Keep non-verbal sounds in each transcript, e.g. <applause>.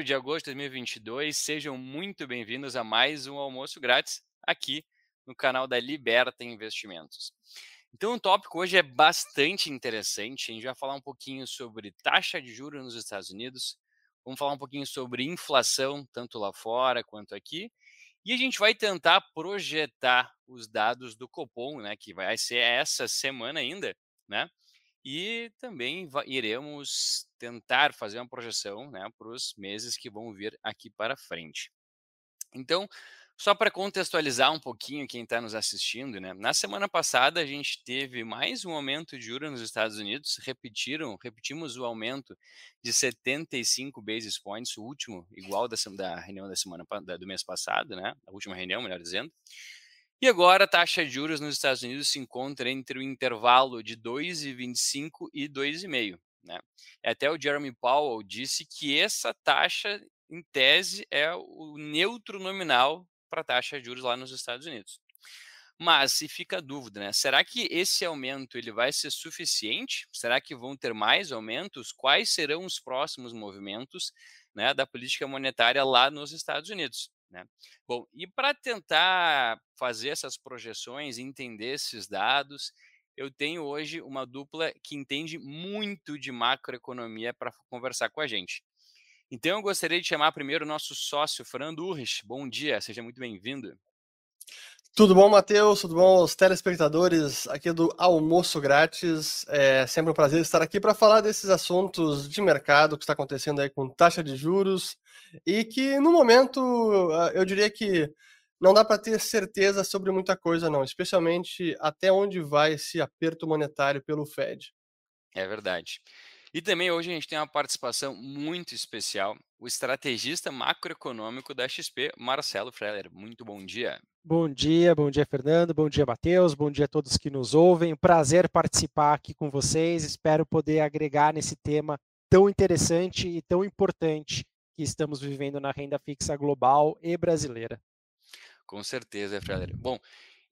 1 de agosto de 2022. Sejam muito bem-vindos a mais um almoço grátis aqui no canal da Liberta Investimentos. Então, o tópico hoje é bastante interessante. A gente vai falar um pouquinho sobre taxa de juros nos Estados Unidos, vamos falar um pouquinho sobre inflação, tanto lá fora quanto aqui, e a gente vai tentar projetar os dados do Copom, né, que vai ser essa semana ainda, né? E também iremos tentar fazer uma projeção né, para os meses que vão vir aqui para frente. Então, só para contextualizar um pouquinho quem está nos assistindo, né? Na semana passada a gente teve mais um aumento de juros nos Estados Unidos, repetiram, repetimos o aumento de 75 basis points, o último, igual da, da reunião da semana da, do mês passado, né? A última reunião, melhor dizendo. E agora a taxa de juros nos Estados Unidos se encontra entre o intervalo de 2,25 e 2,5. Né? Até o Jeremy Powell disse que essa taxa, em tese, é o neutro nominal para a taxa de juros lá nos Estados Unidos. Mas se fica a dúvida, né? Será que esse aumento ele vai ser suficiente? Será que vão ter mais aumentos? Quais serão os próximos movimentos né, da política monetária lá nos Estados Unidos? Né? Bom, e para tentar fazer essas projeções, entender esses dados, eu tenho hoje uma dupla que entende muito de macroeconomia para conversar com a gente. Então, eu gostaria de chamar primeiro o nosso sócio, Fernando Urrich. Bom dia, seja muito bem-vindo. Tudo bom, Matheus? Tudo bom aos telespectadores aqui do Almoço Grátis? É sempre um prazer estar aqui para falar desses assuntos de mercado que está acontecendo aí com taxa de juros e que, no momento, ah, eu diria que não dá para ter certeza sobre muita coisa, não, especialmente até onde vai esse aperto monetário pelo Fed. É verdade. E também hoje a gente tem uma participação muito especial, o estrategista macroeconômico da XP, Marcelo Freller. Muito bom dia. Bom dia, bom dia, Fernando, bom dia, Matheus, bom dia a todos que nos ouvem. Prazer participar aqui com vocês. Espero poder agregar nesse tema tão interessante e tão importante que estamos vivendo na renda fixa global e brasileira. Com certeza, Freller. Bom,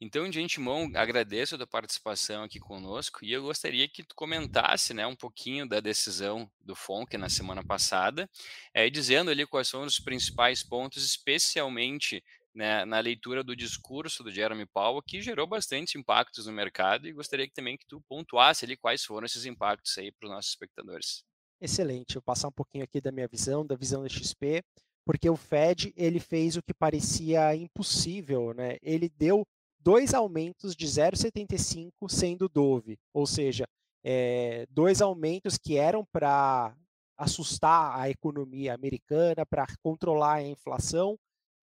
então, de antemão, agradeço a tua participação aqui conosco e eu gostaria que tu comentasse né, um pouquinho da decisão do FONC na semana passada, é, dizendo ali quais são os principais pontos, especialmente né, na leitura do discurso do Jeremy Powell, que gerou bastante impactos no mercado e gostaria que, também que tu pontuasse ali quais foram esses impactos aí para os nossos espectadores. Excelente, eu vou passar um pouquinho aqui da minha visão, da visão da XP, porque o Fed ele fez o que parecia impossível, né? Ele deu dois aumentos de 0,75 sendo Dove, ou seja, é, dois aumentos que eram para assustar a economia americana, para controlar a inflação,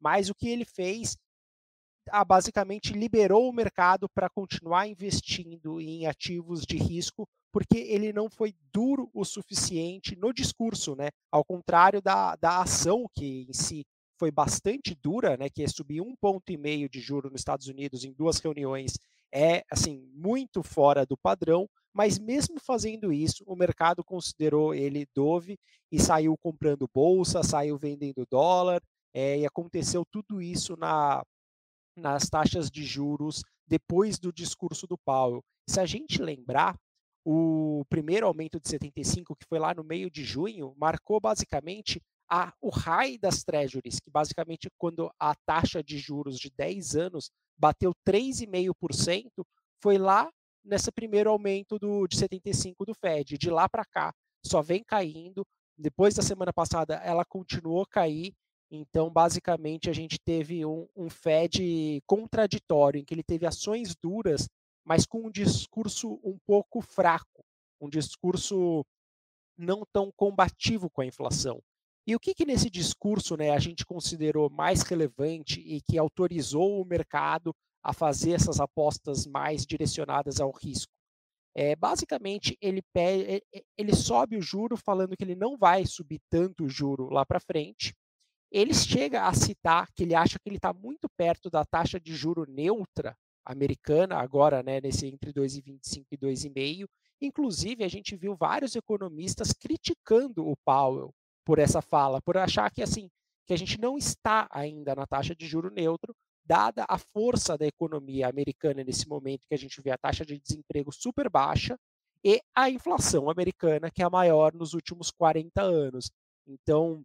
mas o que ele fez ah, basicamente liberou o mercado para continuar investindo em ativos de risco, porque ele não foi duro o suficiente no discurso, né? Ao contrário da, da ação que em si foi bastante dura, né, que é subir um ponto e meio de juro nos Estados Unidos em duas reuniões, é assim muito fora do padrão. Mas mesmo fazendo isso, o mercado considerou ele dove e saiu comprando bolsa, saiu vendendo dólar, é, e aconteceu tudo isso na, nas taxas de juros depois do discurso do Powell. Se a gente lembrar, o primeiro aumento de 75, que foi lá no meio de junho, marcou basicamente a, o high das treasuries, que basicamente quando a taxa de juros de 10 anos bateu 3,5%, foi lá nesse primeiro aumento do, de 75 do Fed. De lá para cá, só vem caindo. Depois da semana passada, ela continuou a cair. Então, basicamente, a gente teve um, um Fed contraditório, em que ele teve ações duras, mas com um discurso um pouco fraco, um discurso não tão combativo com a inflação. E o que, que nesse discurso né, a gente considerou mais relevante e que autorizou o mercado a fazer essas apostas mais direcionadas ao risco? É, basicamente, ele, pede, ele sobe o juro falando que ele não vai subir tanto o juro lá para frente. Ele chega a citar que ele acha que ele está muito perto da taxa de juro neutra americana, agora né, nesse entre 2,25 e 2,5. Inclusive, a gente viu vários economistas criticando o Powell por essa fala, por achar que assim que a gente não está ainda na taxa de juro neutro, dada a força da economia americana nesse momento que a gente vê a taxa de desemprego super baixa e a inflação americana que é a maior nos últimos 40 anos. Então,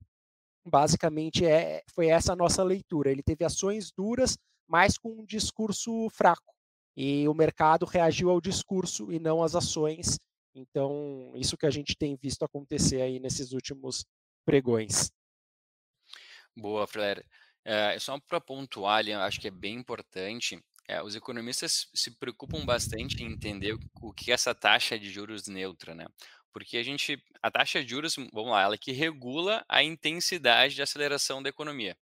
basicamente é, foi essa a nossa leitura. Ele teve ações duras, mas com um discurso fraco. E o mercado reagiu ao discurso e não às ações. Então, isso que a gente tem visto acontecer aí nesses últimos pregões. Boa, Flair. É, só para pontuar ali, acho que é bem importante. É, os economistas se preocupam bastante em entender o, que é essa taxa de juros neutra, né? Porque a gente, a taxa de juros, vamos lá, ela que regula a intensidade de aceleração da economia.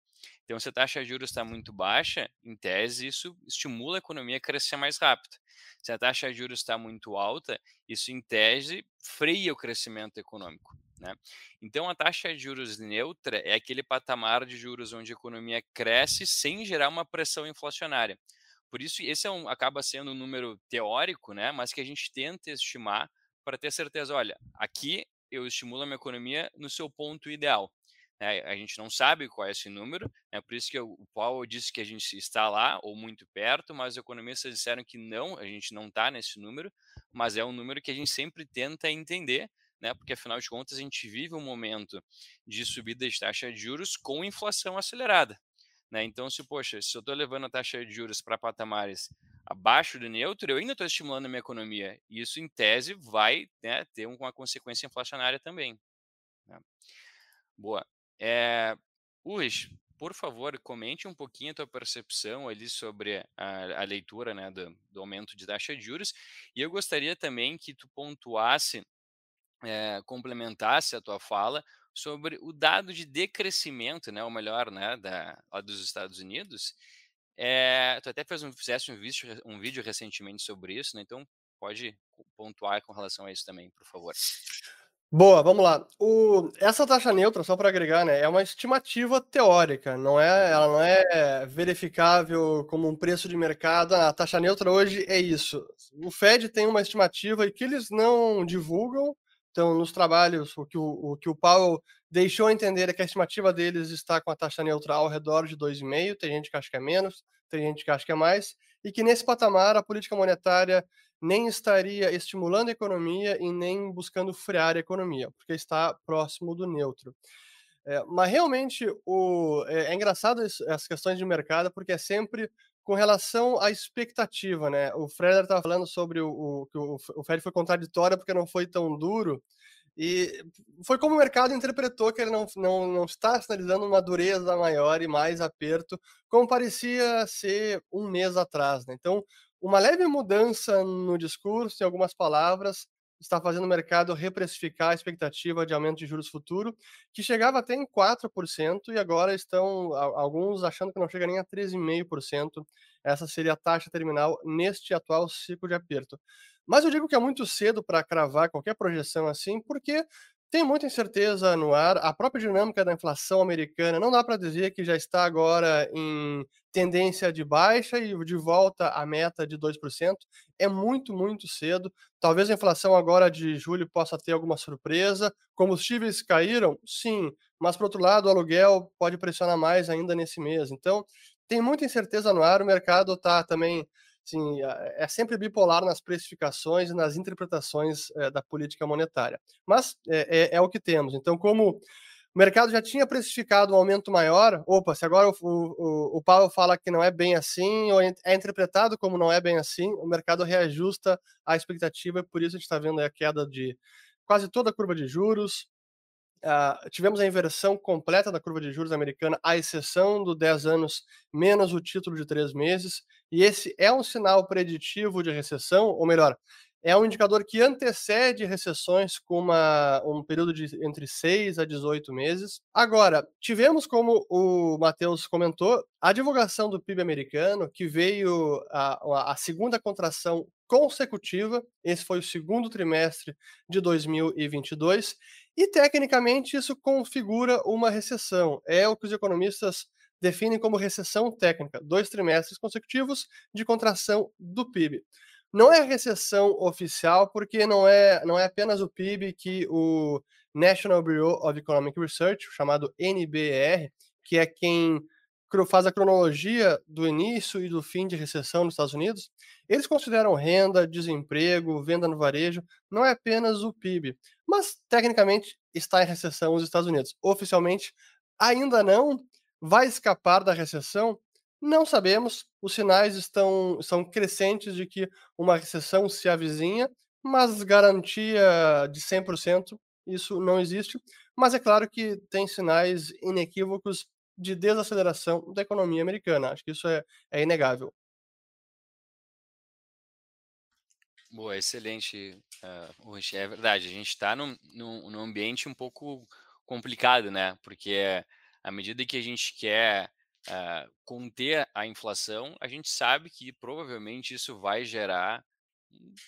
Então, se a taxa de juros está muito baixa, em tese, isso estimula a economia a crescer mais rápido. Se a taxa de juros está muito alta, isso, em tese, freia o crescimento econômico. Né? Então, a taxa de juros neutra é aquele patamar de juros onde a economia cresce sem gerar uma pressão inflacionária. Por isso, esse é um, acaba sendo um número teórico, né? mas que a gente tenta estimar para ter certeza, olha, aqui eu estimulo a minha economia no seu ponto ideal. Né? A gente não sabe qual é esse número, é por isso que o Paulo disse que a gente está lá ou muito perto, mas os economistas disseram que não, a gente não está nesse número, mas é um número que a gente sempre tenta entender, né? porque afinal de contas a gente vive um momento de subida de taxa de juros com inflação acelerada. Né? Então, se, poxa, se eu estou levando a taxa de juros para patamares abaixo do neutro, eu ainda estou estimulando a minha economia. Isso, em tese, vai né, ter uma consequência inflacionária também. Né? Boa. É, por favor, comente um pouquinho a tua percepção ali sobre a, a leitura né, do, do, aumento de taxa de juros. E eu gostaria também que tu pontuasse, é, complementasse a tua fala sobre o dado de decrescimento, né, ou melhor, né, da, dos Estados Unidos. É, tu até fez um, fizesse um vídeo, um vídeo recentemente sobre isso, né, então pode pontuar com relação a isso também, por favor. Boa, vamos lá. O, essa taxa neutra, só para agregar, né, é uma estimativa teórica, não é, ela não é verificável como um preço de mercado. Ah, a taxa neutra hoje é isso. O Fed tem uma estimativa e que eles não divulgam. Então, nos trabalhos, o que o, o que o Powell deixou entender é que a estimativa deles está com a taxa neutra ao redor de 2,5. Tem gente que acha que é menos, tem gente que acha que é mais, e que nesse patamar a política monetária nem estaria estimulando a economia e nem buscando frear a economia, porque está próximo do neutro. É, mas realmente o, é, é engraçado isso, essas questões de mercado, porque é sempre com relação à expectativa, né? O Freder estava falando sobre o, que o, o foi contraditório porque não foi tão duro, e foi como o mercado interpretou que ele não, não, não está sinalizando uma dureza maior e mais aperto, como parecia ser um mês atrás. Né? Então, uma leve mudança no discurso, em algumas palavras, está fazendo o mercado reprecificar a expectativa de aumento de juros futuro, que chegava até em 4%, e agora estão alguns achando que não chega nem a 13,5%. Essa seria a taxa terminal neste atual ciclo de aperto. Mas eu digo que é muito cedo para cravar qualquer projeção assim, porque tem muita incerteza no ar. A própria dinâmica da inflação americana não dá para dizer que já está agora em tendência de baixa e de volta à meta de 2%. É muito, muito cedo. Talvez a inflação agora de julho possa ter alguma surpresa. Combustíveis caíram? Sim. Mas, por outro lado, o aluguel pode pressionar mais ainda nesse mês. Então, tem muita incerteza no ar. O mercado está também Sim, é sempre bipolar nas precificações e nas interpretações é, da política monetária. Mas é, é, é, o que temos. Então, como o mercado já tinha precificado um aumento maior, opa, se agora o, o, o Paulo fala que não é bem assim, ou é interpretado como não é bem assim, o mercado reajusta a expectativa, e por isso a gente está vendo a queda de quase toda a curva de juros, Uh, tivemos a inversão completa da curva de juros americana, à exceção do 10 anos menos o título de três meses, e esse é um sinal preditivo de recessão, ou melhor, é um indicador que antecede recessões com uma, um período de entre 6 a 18 meses. Agora, tivemos, como o Matheus comentou, a divulgação do PIB americano, que veio a, a segunda contração consecutiva, esse foi o segundo trimestre de 2022, e tecnicamente isso configura uma recessão. É o que os economistas definem como recessão técnica, dois trimestres consecutivos de contração do PIB. Não é recessão oficial, porque não é, não é apenas o PIB que o National Bureau of Economic Research, chamado NBR, que é quem faz a cronologia do início e do fim de recessão nos Estados Unidos, eles consideram renda, desemprego, venda no varejo, não é apenas o PIB, mas tecnicamente está em recessão os Estados Unidos. Oficialmente, Ainda não? Vai escapar da recessão? Não sabemos. Os sinais estão, são crescentes de que uma recessão se avizinha, mas garantia de 100% isso não existe. Mas é claro que tem sinais inequívocos de desaceleração da economia americana. Acho que isso é, é inegável. Boa, excelente, uh, É verdade, a gente está num, num, num, ambiente um pouco complicado, né? Porque à medida que a gente quer uh, conter a inflação, a gente sabe que provavelmente isso vai gerar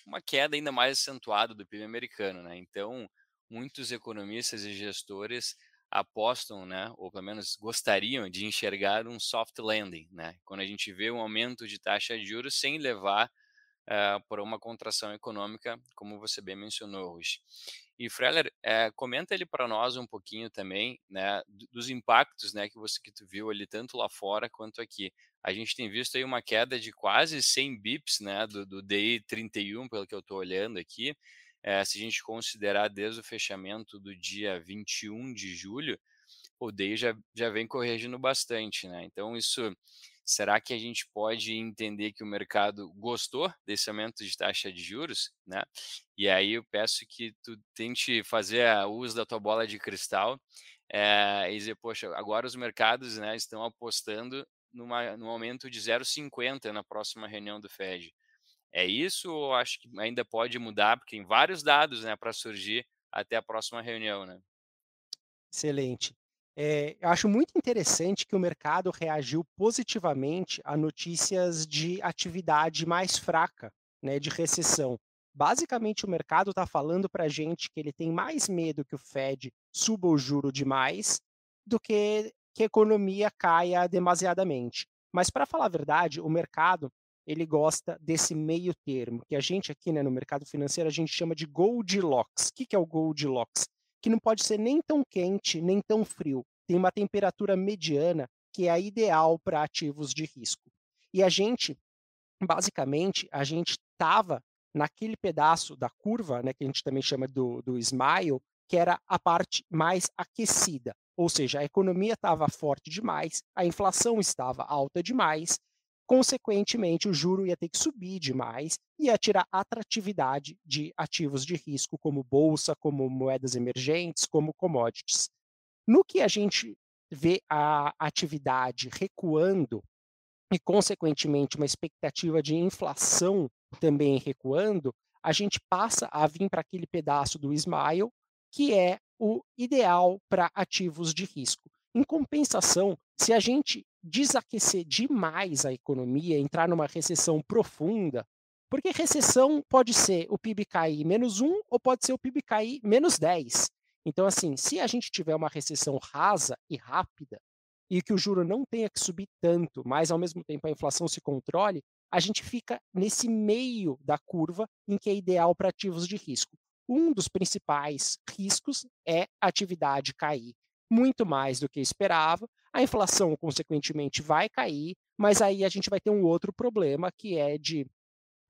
uma queda ainda mais acentuada do PIB americano, né? Então, muitos economistas e gestores apostam, né, ou pelo menos gostariam de enxergar um soft landing, né? Quando a gente vê um aumento de taxa de juros sem levar uh, por uma contração econômica, como você bem mencionou hoje. E Freller, uh, comenta ele para nós um pouquinho também, né, dos impactos, né, que você que tu viu ali tanto lá fora quanto aqui. A gente tem visto aí uma queda de quase 100 bips, né, do, do DI 31, pelo que eu estou olhando aqui. É, se a gente considerar desde o fechamento do dia 21 de julho, o DEI já, já vem corrigindo bastante, né? Então, isso será que a gente pode entender que o mercado gostou desse aumento de taxa de juros, né? E aí eu peço que tu tente fazer o uso da tua bola de cristal é, e dizer, poxa, agora os mercados né, estão apostando numa, num aumento de 0,50 na próxima reunião do Fed. É isso ou acho que ainda pode mudar, porque tem vários dados né, para surgir até a próxima reunião, né? Excelente. É, eu acho muito interessante que o mercado reagiu positivamente a notícias de atividade mais fraca, né, de recessão. Basicamente, o mercado está falando para a gente que ele tem mais medo que o Fed suba o juro demais do que que a economia caia demasiadamente. Mas, para falar a verdade, o mercado ele gosta desse meio termo, que a gente aqui né, no mercado financeiro a gente chama de Goldilocks. O que, que é o Goldilocks? Que não pode ser nem tão quente, nem tão frio. Tem uma temperatura mediana que é a ideal para ativos de risco. E a gente, basicamente, a gente estava naquele pedaço da curva, né, que a gente também chama do, do smile, que era a parte mais aquecida. Ou seja, a economia estava forte demais, a inflação estava alta demais, Consequentemente, o juro ia ter que subir demais e ia tirar atratividade de ativos de risco, como bolsa, como moedas emergentes, como commodities. No que a gente vê a atividade recuando e, consequentemente, uma expectativa de inflação também recuando, a gente passa a vir para aquele pedaço do Smile, que é o ideal para ativos de risco. Em compensação, se a gente desaquecer demais a economia, entrar numa recessão profunda, porque recessão pode ser o PIB cair menos 1 ou pode ser o PIB cair menos 10. Então, assim, se a gente tiver uma recessão rasa e rápida, e que o juro não tenha que subir tanto, mas ao mesmo tempo a inflação se controle, a gente fica nesse meio da curva em que é ideal para ativos de risco. Um dos principais riscos é a atividade cair muito mais do que esperava, a inflação, consequentemente, vai cair, mas aí a gente vai ter um outro problema que é de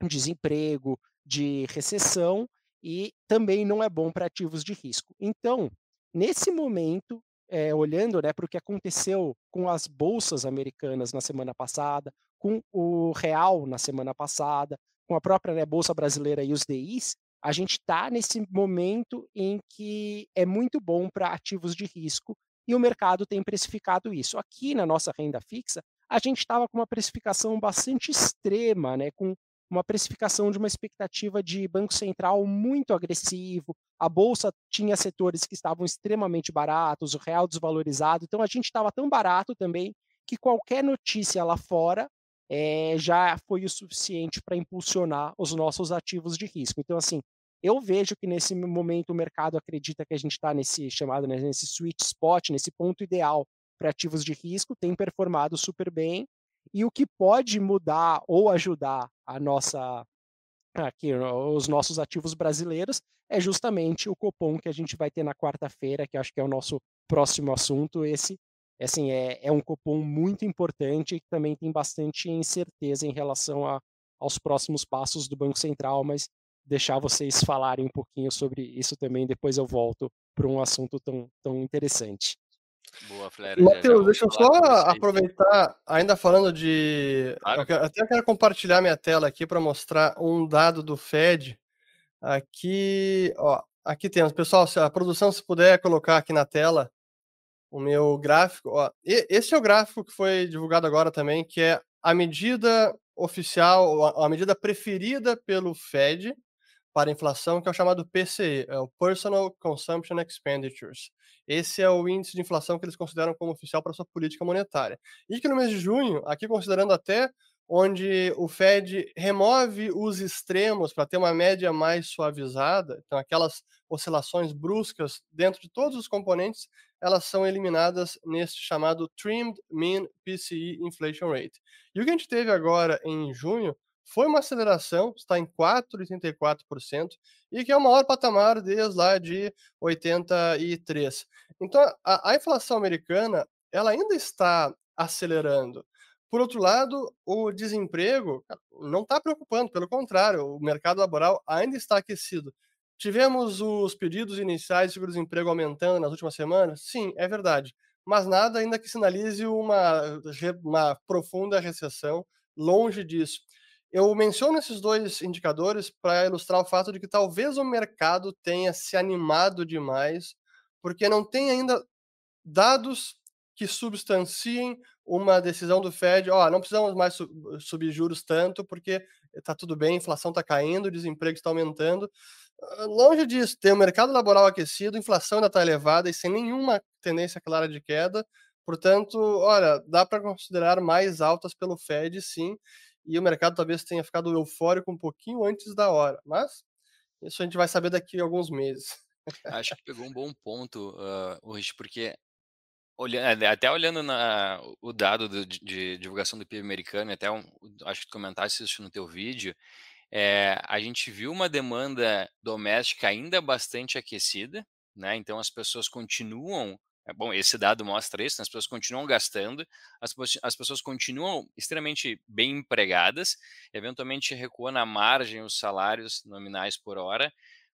desemprego, de recessão e também não é bom para ativos de risco. Então, nesse momento, é, olhando né, para o que aconteceu com as bolsas americanas na semana passada, com o real na semana passada, com a própria né, bolsa brasileira e os DIs, a gente está nesse momento em que é muito bom para ativos de risco e o mercado tem precificado isso. Aqui na nossa renda fixa, a gente estava com uma precificação bastante extrema, né, com uma precificação de uma expectativa de Banco Central muito agressivo, a bolsa tinha setores que estavam extremamente baratos, o real desvalorizado, então a gente estava tão barato também que qualquer notícia lá fora é, já foi o suficiente para impulsionar os nossos ativos de risco. Então, assim, eu vejo que nesse momento o mercado acredita que a gente está nesse chamado, né, nesse sweet spot, nesse ponto ideal para ativos de risco, tem performado super bem. E o que pode mudar ou ajudar a nossa aqui os nossos ativos brasileiros é justamente o cupom que a gente vai ter na quarta-feira, que acho que é o nosso próximo assunto. Esse, assim, é, é um cupom muito importante e que também tem bastante incerteza em relação a, aos próximos passos do Banco Central, mas deixar vocês falarem um pouquinho sobre isso também, depois eu volto para um assunto tão, tão interessante. Boa, Flávio. Matheus, deixa eu só aproveitar, ainda falando de. Claro. Eu quero, até quero compartilhar minha tela aqui para mostrar um dado do Fed. Aqui, ó, aqui temos. Pessoal, se a produção se puder colocar aqui na tela o meu gráfico. Ó, esse é o gráfico que foi divulgado agora também, que é a medida oficial, a medida preferida pelo Fed para inflação, que é o chamado PCE, é o Personal Consumption Expenditures. Esse é o índice de inflação que eles consideram como oficial para sua política monetária. E que no mês de junho, aqui considerando até onde o Fed remove os extremos para ter uma média mais suavizada, então aquelas oscilações bruscas dentro de todos os componentes, elas são eliminadas neste chamado Trimmed Mean PCE Inflation Rate. E o que a gente teve agora em junho foi uma aceleração, está em 4,84%, e que é o maior patamar desde lá de 83. Então, a, a inflação americana, ela ainda está acelerando. Por outro lado, o desemprego não está preocupando, pelo contrário, o mercado laboral ainda está aquecido. Tivemos os pedidos iniciais de seguro-desemprego aumentando nas últimas semanas? Sim, é verdade. Mas nada ainda que sinalize uma, uma profunda recessão, longe disso. Eu menciono esses dois indicadores para ilustrar o fato de que talvez o mercado tenha se animado demais, porque não tem ainda dados que substanciem uma decisão do Fed, ó, oh, não precisamos mais subir juros tanto, porque está tudo bem, a inflação está caindo, o desemprego está aumentando. Ah, longe disso, tem o mercado laboral aquecido, a inflação ainda está elevada e sem nenhuma tendência clara de queda. Portanto, olha, dá para considerar mais altas pelo Fed, sim e o mercado talvez tenha ficado eufórico um pouquinho antes da hora, mas isso a gente vai saber daqui a alguns meses. Acho que pegou um bom ponto, uh, hoje, porque olhando, até olhando na, o dado de, de, divulgação do PIB americano, até um, acho que tu comentaste isso no teu vídeo, é, a gente viu uma demanda doméstica ainda bastante aquecida, né? Então as pessoas continuam é bom, esse dado mostra isso, né? as pessoas continuam gastando, as, as pessoas continuam extremamente bem empregadas, eventualmente recuam na margem os salários nominais por hora,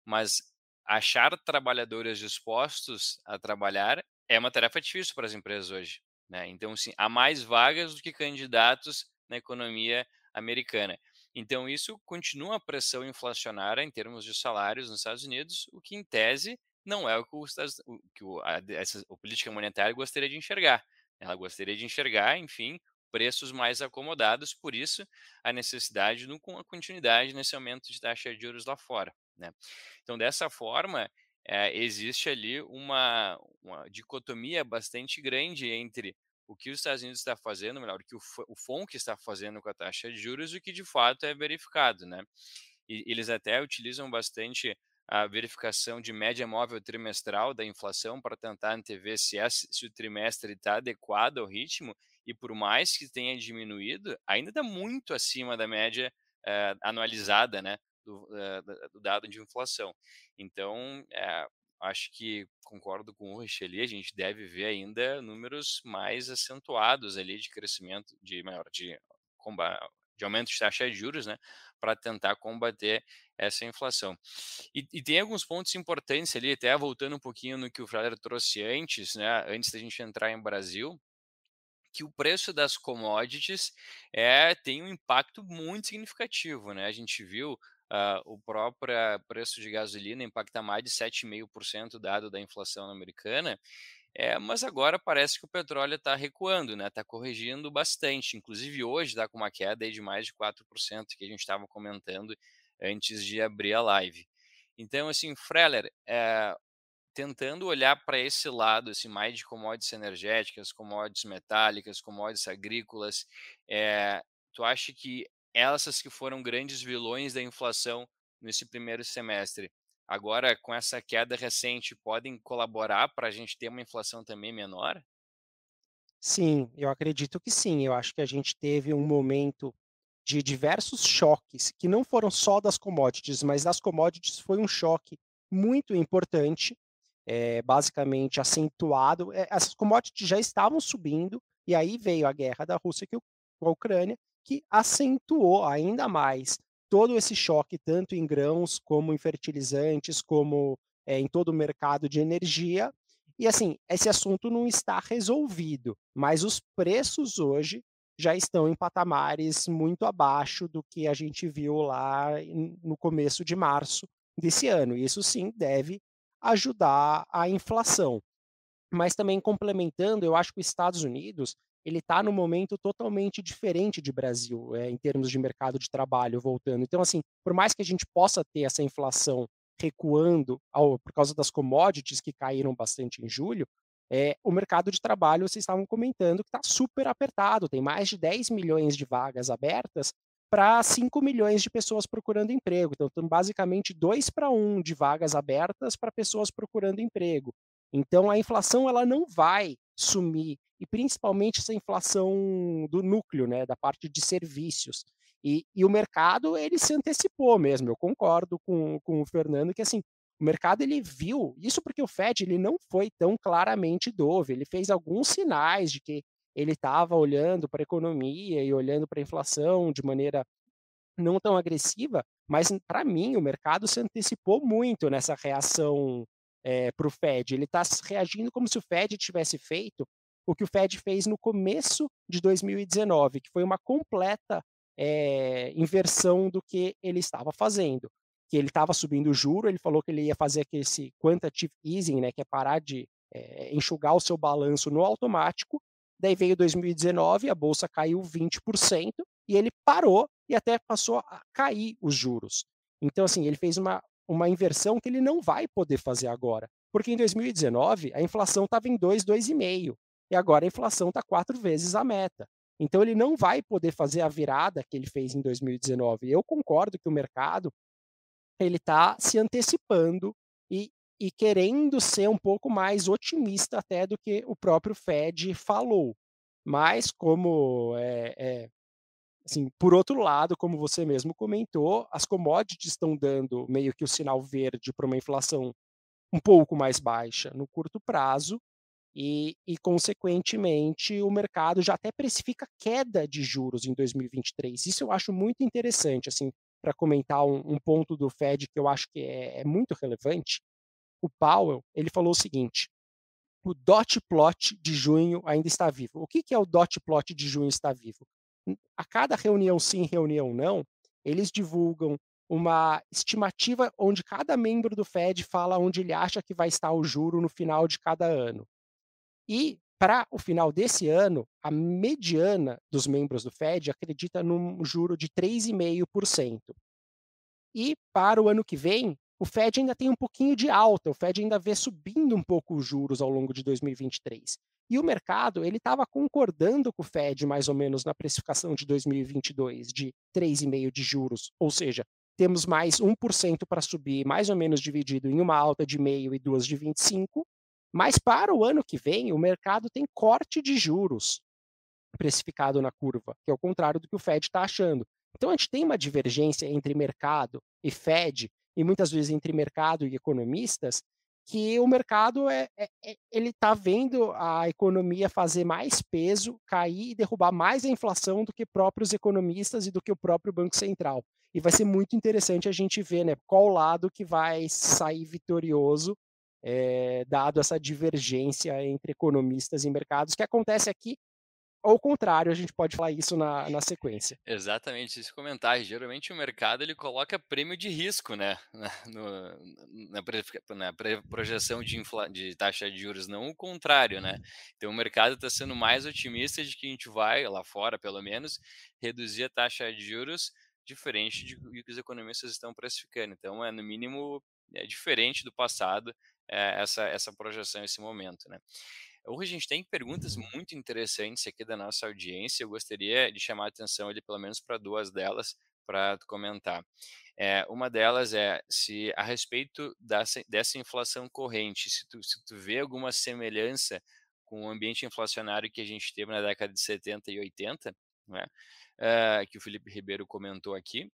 mas achar trabalhadores dispostos a trabalhar é uma tarefa difícil para as empresas hoje. Né? Então, sim, há mais vagas do que candidatos na economia americana. Então, isso continua a pressão inflacionária em termos de salários nos Estados Unidos, o que, em tese, não é o que, o, o, que o, a, essa, a política monetária gostaria de enxergar. Ela gostaria de enxergar, enfim, preços mais acomodados, por isso a necessidade de uma continuidade nesse aumento de taxa de juros lá fora. Né? Então, dessa forma, é, existe ali uma, uma, dicotomia bastante grande entre o que os Estados Unidos está fazendo, melhor, o que o, o FONC está fazendo com a taxa de juros e o que de fato é verificado. Né? E eles até utilizam bastante a verificação de média móvel trimestral da inflação para tentar antever se, se o trimestre está adequado ao ritmo e por mais que tenha diminuído, ainda está muito acima da média uh, anualizada né, do, uh, do, dado de inflação. Então, uh, acho que concordo com o Rich ali, a gente deve ver ainda números mais acentuados ali de crescimento, de maior, de, de aumento de taxa de juros, né, para tentar combater essa inflação. E, e, tem alguns pontos importantes ali, até voltando um pouquinho no que o Fraler trouxe antes, né, antes da gente entrar em Brasil, que o preço das commodities é, tem um impacto muito significativo. Né? A gente viu uh, o próprio preço de gasolina impactar mais de 7,5% dado da inflação americana, é, mas agora parece que o petróleo está recuando, né? Está corrigindo bastante. Inclusive hoje está com uma queda de mais de 4% que a gente estava comentando antes de abrir a live. Então, assim, Freller, é, tentando olhar para esse lado, assim, mais de commodities energéticas, commodities metálicas, commodities agrícolas, é, tu acha que essas que foram grandes vilões da inflação nesse primeiro semestre, agora com essa queda recente, podem colaborar para a gente ter uma inflação também menor? Sim, eu acredito que sim. Eu acho que a gente teve um momento de diversos choques, que não foram só das commodities, mas das commodities foi um choque muito importante, é, basicamente acentuado. É, essas commodities já estavam subindo, e aí veio a guerra da Rússia com a Ucrânia, que acentuou ainda mais todo esse choque, tanto em grãos, como em fertilizantes, como é, em todo o mercado de energia. E assim, esse assunto não está resolvido, mas os preços hoje já estão em patamares muito abaixo do que a gente viu lá no começo de março desse ano. Isso sim deve ajudar a inflação. Mas também complementando, eu acho que os Estados Unidos ele está num momento totalmente diferente de Brasil, é, em termos de mercado de trabalho voltando. Então, assim, por mais que a gente possa ter essa inflação recuando ao, por causa das commodities que caíram bastante em julho, é, o mercado de trabalho, vocês estavam comentando, que está super apertado, tem mais de 10 milhões de vagas abertas para 5 milhões de pessoas procurando emprego. Então, tem basicamente 2 para 1 de vagas abertas para pessoas procurando emprego. Então, a inflação ela não vai sumir, e principalmente essa inflação do núcleo, né, da parte de serviços. E, e, o mercado ele se antecipou mesmo. Eu concordo com, com o Fernando que assim o mercado ele viu isso porque o Fed ele não foi tão claramente dove. Ele fez alguns sinais de que ele estava olhando para a economia e olhando para a inflação de maneira não tão agressiva, mas para mim o mercado se antecipou muito nessa reação é, para o Fed. Ele está reagindo como se o Fed tivesse feito o que o Fed fez no começo de 2019, que foi uma completa é, inversão do que ele estava fazendo. Que ele estava subindo o juro, ele falou que ele ia fazer esse quantitative easing, né, que é parar de é, enxugar o seu balanço no automático. Daí veio 2019, a bolsa caiu 20% e ele parou e até passou a cair os juros. Então, assim, ele fez uma, uma inversão que ele não vai poder fazer agora. Porque em 2019 a inflação estava em 2, 2,5 e agora a inflação está quatro vezes a meta. Então ele não vai poder fazer a virada que ele fez em 2019. Eu concordo que o mercado ele está se antecipando e, e querendo ser um pouco mais otimista até do que o próprio Fed falou. Mas como é, é, assim, por outro lado, como você mesmo comentou, as commodities estão dando meio que o sinal verde para uma inflação um pouco mais baixa no curto prazo, e, e, consequentemente, o mercado já até precifica queda de juros em 2023. Isso eu acho muito interessante, assim, para comentar um, um, ponto do Fed que eu acho que é, é, muito relevante. O Powell, ele falou o seguinte, o dot plot de junho ainda está vivo. O que, que é o dot plot de junho está vivo? A cada reunião sim, reunião não, eles divulgam uma estimativa onde cada membro do Fed fala onde ele acha que vai estar o juro no final de cada ano. E para o final desse ano, a mediana dos membros do Fed acredita num juro de 3,5%. E para o ano que vem, o Fed ainda tem um pouquinho de alta, o Fed ainda vê subindo um pouco os juros ao longo de 2023. E o mercado ele estava concordando com o Fed mais ou menos na precificação de 2022 de 3,5 de juros, ou seja, temos mais 1% para subir, mais ou menos dividido em uma alta de meio e duas de 25, mas para o ano que vem, o mercado tem corte de juros precificado na curva, que é o contrário do que o Fed está achando. Então a gente tem uma divergência entre mercado e Fed, e muitas vezes entre mercado e economistas, que o mercado é, é, é ele está vendo a economia fazer mais peso, cair e derrubar mais a inflação do que próprios economistas e do que o próprio Banco Central. E vai ser muito interessante a gente ver né, qual lado que vai sair vitorioso é, dado essa divergência entre economistas e mercados, que acontece aqui ao contrário, a gente pode falar isso na, na sequência. <laughs> Exatamente, esse comentário. Geralmente o mercado ele coloca prêmio de risco, né? <laughs> Na, no, na, na projeção de, infla, de taxa de juros, não o contrário, né? Então o mercado está sendo mais otimista de que a gente vai, lá fora pelo menos, reduzir a taxa de juros diferente de que os economistas estão precificando. Então é no mínimo é diferente do passado é, essa, essa projeção, esse momento, né? Hoje a gente tem perguntas muito interessantes aqui da nossa audiência. Eu gostaria de chamar a atenção ali, pelo menos para duas delas, para comentar. É, uma delas é se a respeito dessa, dessa inflação corrente, se tu, se tu vê alguma semelhança com o ambiente inflacionário que a gente teve na década de 70 e 80, né, é, que o Felipe Ribeiro comentou aqui,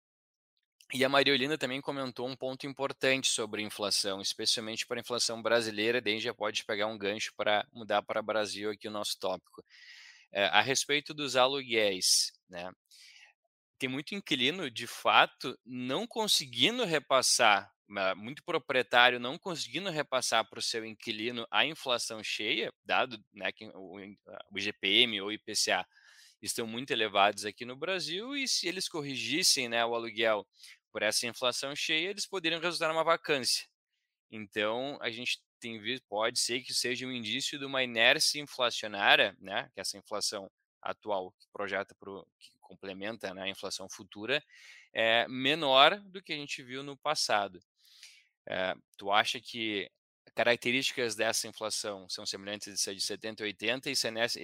e a Mariolina também comentou um ponto importante sobre inflação, especialmente para a inflação brasileira, daí já pode pegar um gancho para mudar para Brasil aqui o nosso tópico. É, a respeito dos aluguéis, né? Tem muito inquilino, de fato, não conseguindo repassar muito proprietário não conseguindo repassar para o seu inquilino a inflação cheia, dado né, que o, IGPM ou IPCA estão muito elevados aqui no Brasil, e se eles corrigissem né, o aluguel por essa inflação cheia, eles poderiam resultar numa vacância. Então, a gente tem visto, pode ser que seja um indício de uma inércia inflacionária, né, que essa inflação atual que projeta pro, que complementa né, a inflação futura, é menor do que a gente viu no passado. É, tu acha que características dessa inflação são semelhantes de 70 e 80 e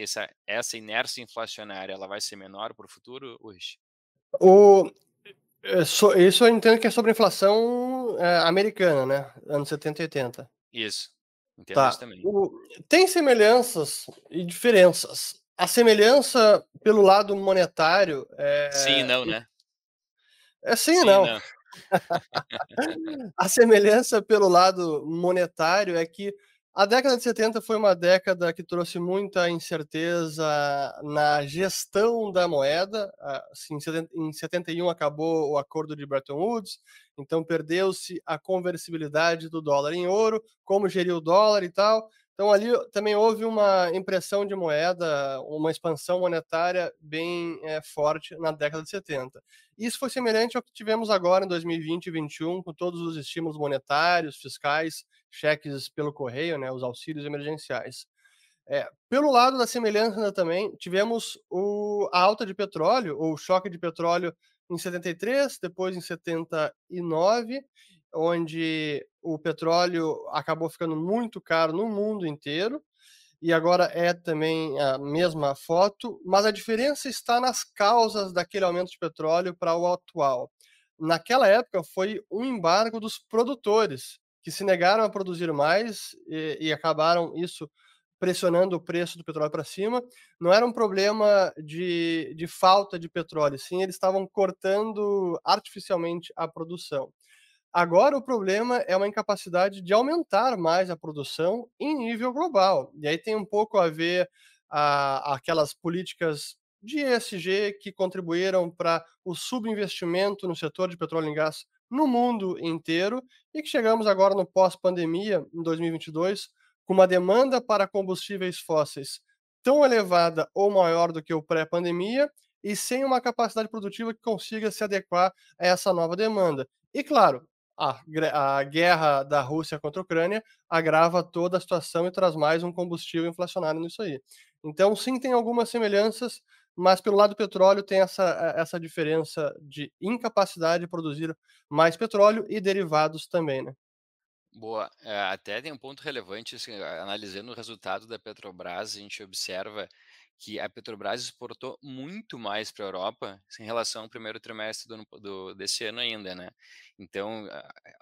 essa, essa inércia inflacionária ela vai ser menor para o futuro, Urs? O, é, isso eu entendo que é sobre inflação é, americana, né? Anos 70 e 80. Isso. Entendo tá. isso também. O, tem semelhanças e diferenças. A semelhança pelo lado monetário. É... Sim, não, né? É sim, sim não. não. <laughs> a semelhança pelo lado monetário é que a década de 70 foi uma década que trouxe muita incerteza na gestão da moeda. Assim, em 71 acabou o acordo de Bretton Woods, então perdeu-se a conversibilidade do dólar em ouro, como gerir o dólar e tal. Então ali também houve uma impressão de moeda, uma expansão monetária bem é, forte na década de 70. Isso foi semelhante ao que tivemos agora em 2020 e 2021, com todos os estímulos monetários, fiscais, cheques pelo correio, né, os auxílios emergenciais. É, pelo lado da semelhança também, tivemos o, a alta de petróleo, ou o choque de petróleo em 73, depois em 79, onde o petróleo acabou ficando muito caro no mundo inteiro, e agora é também a mesma foto, mas a diferença está nas causas daquele aumento de petróleo para o atual. Naquela época foi um embargo dos produtores, que se negaram a produzir mais e, e acabaram isso pressionando o preço do petróleo para cima. Não era um problema de, de falta de petróleo, sim, eles estavam cortando artificialmente a produção. Agora o problema é uma incapacidade de aumentar mais a produção em nível global. E aí tem um pouco a ver a, aquelas políticas de ESG que contribuíram para o subinvestimento no setor de petróleo e gás no mundo inteiro e que chegamos agora no pós-pandemia, em 2022, com uma demanda para combustíveis fósseis tão elevada ou maior do que o pré-pandemia e sem uma capacidade produtiva que consiga se adequar a essa nova demanda. E claro, a, a guerra da Rússia contra a Ucrânia agrava toda a situação e traz mais um combustível inflacionário nisso aí. Então, sim, tem algumas semelhanças, mas pelo lado do petróleo tem essa, essa diferença de incapacidade de produzir mais petróleo e derivados também, né? Boa, é, até tem um ponto relevante, assim, analisando o resultado da Petrobras, a gente observa que a Petrobras exportou muito mais para a Europa em relação ao primeiro trimestre do, do, desse ano ainda, né? Então,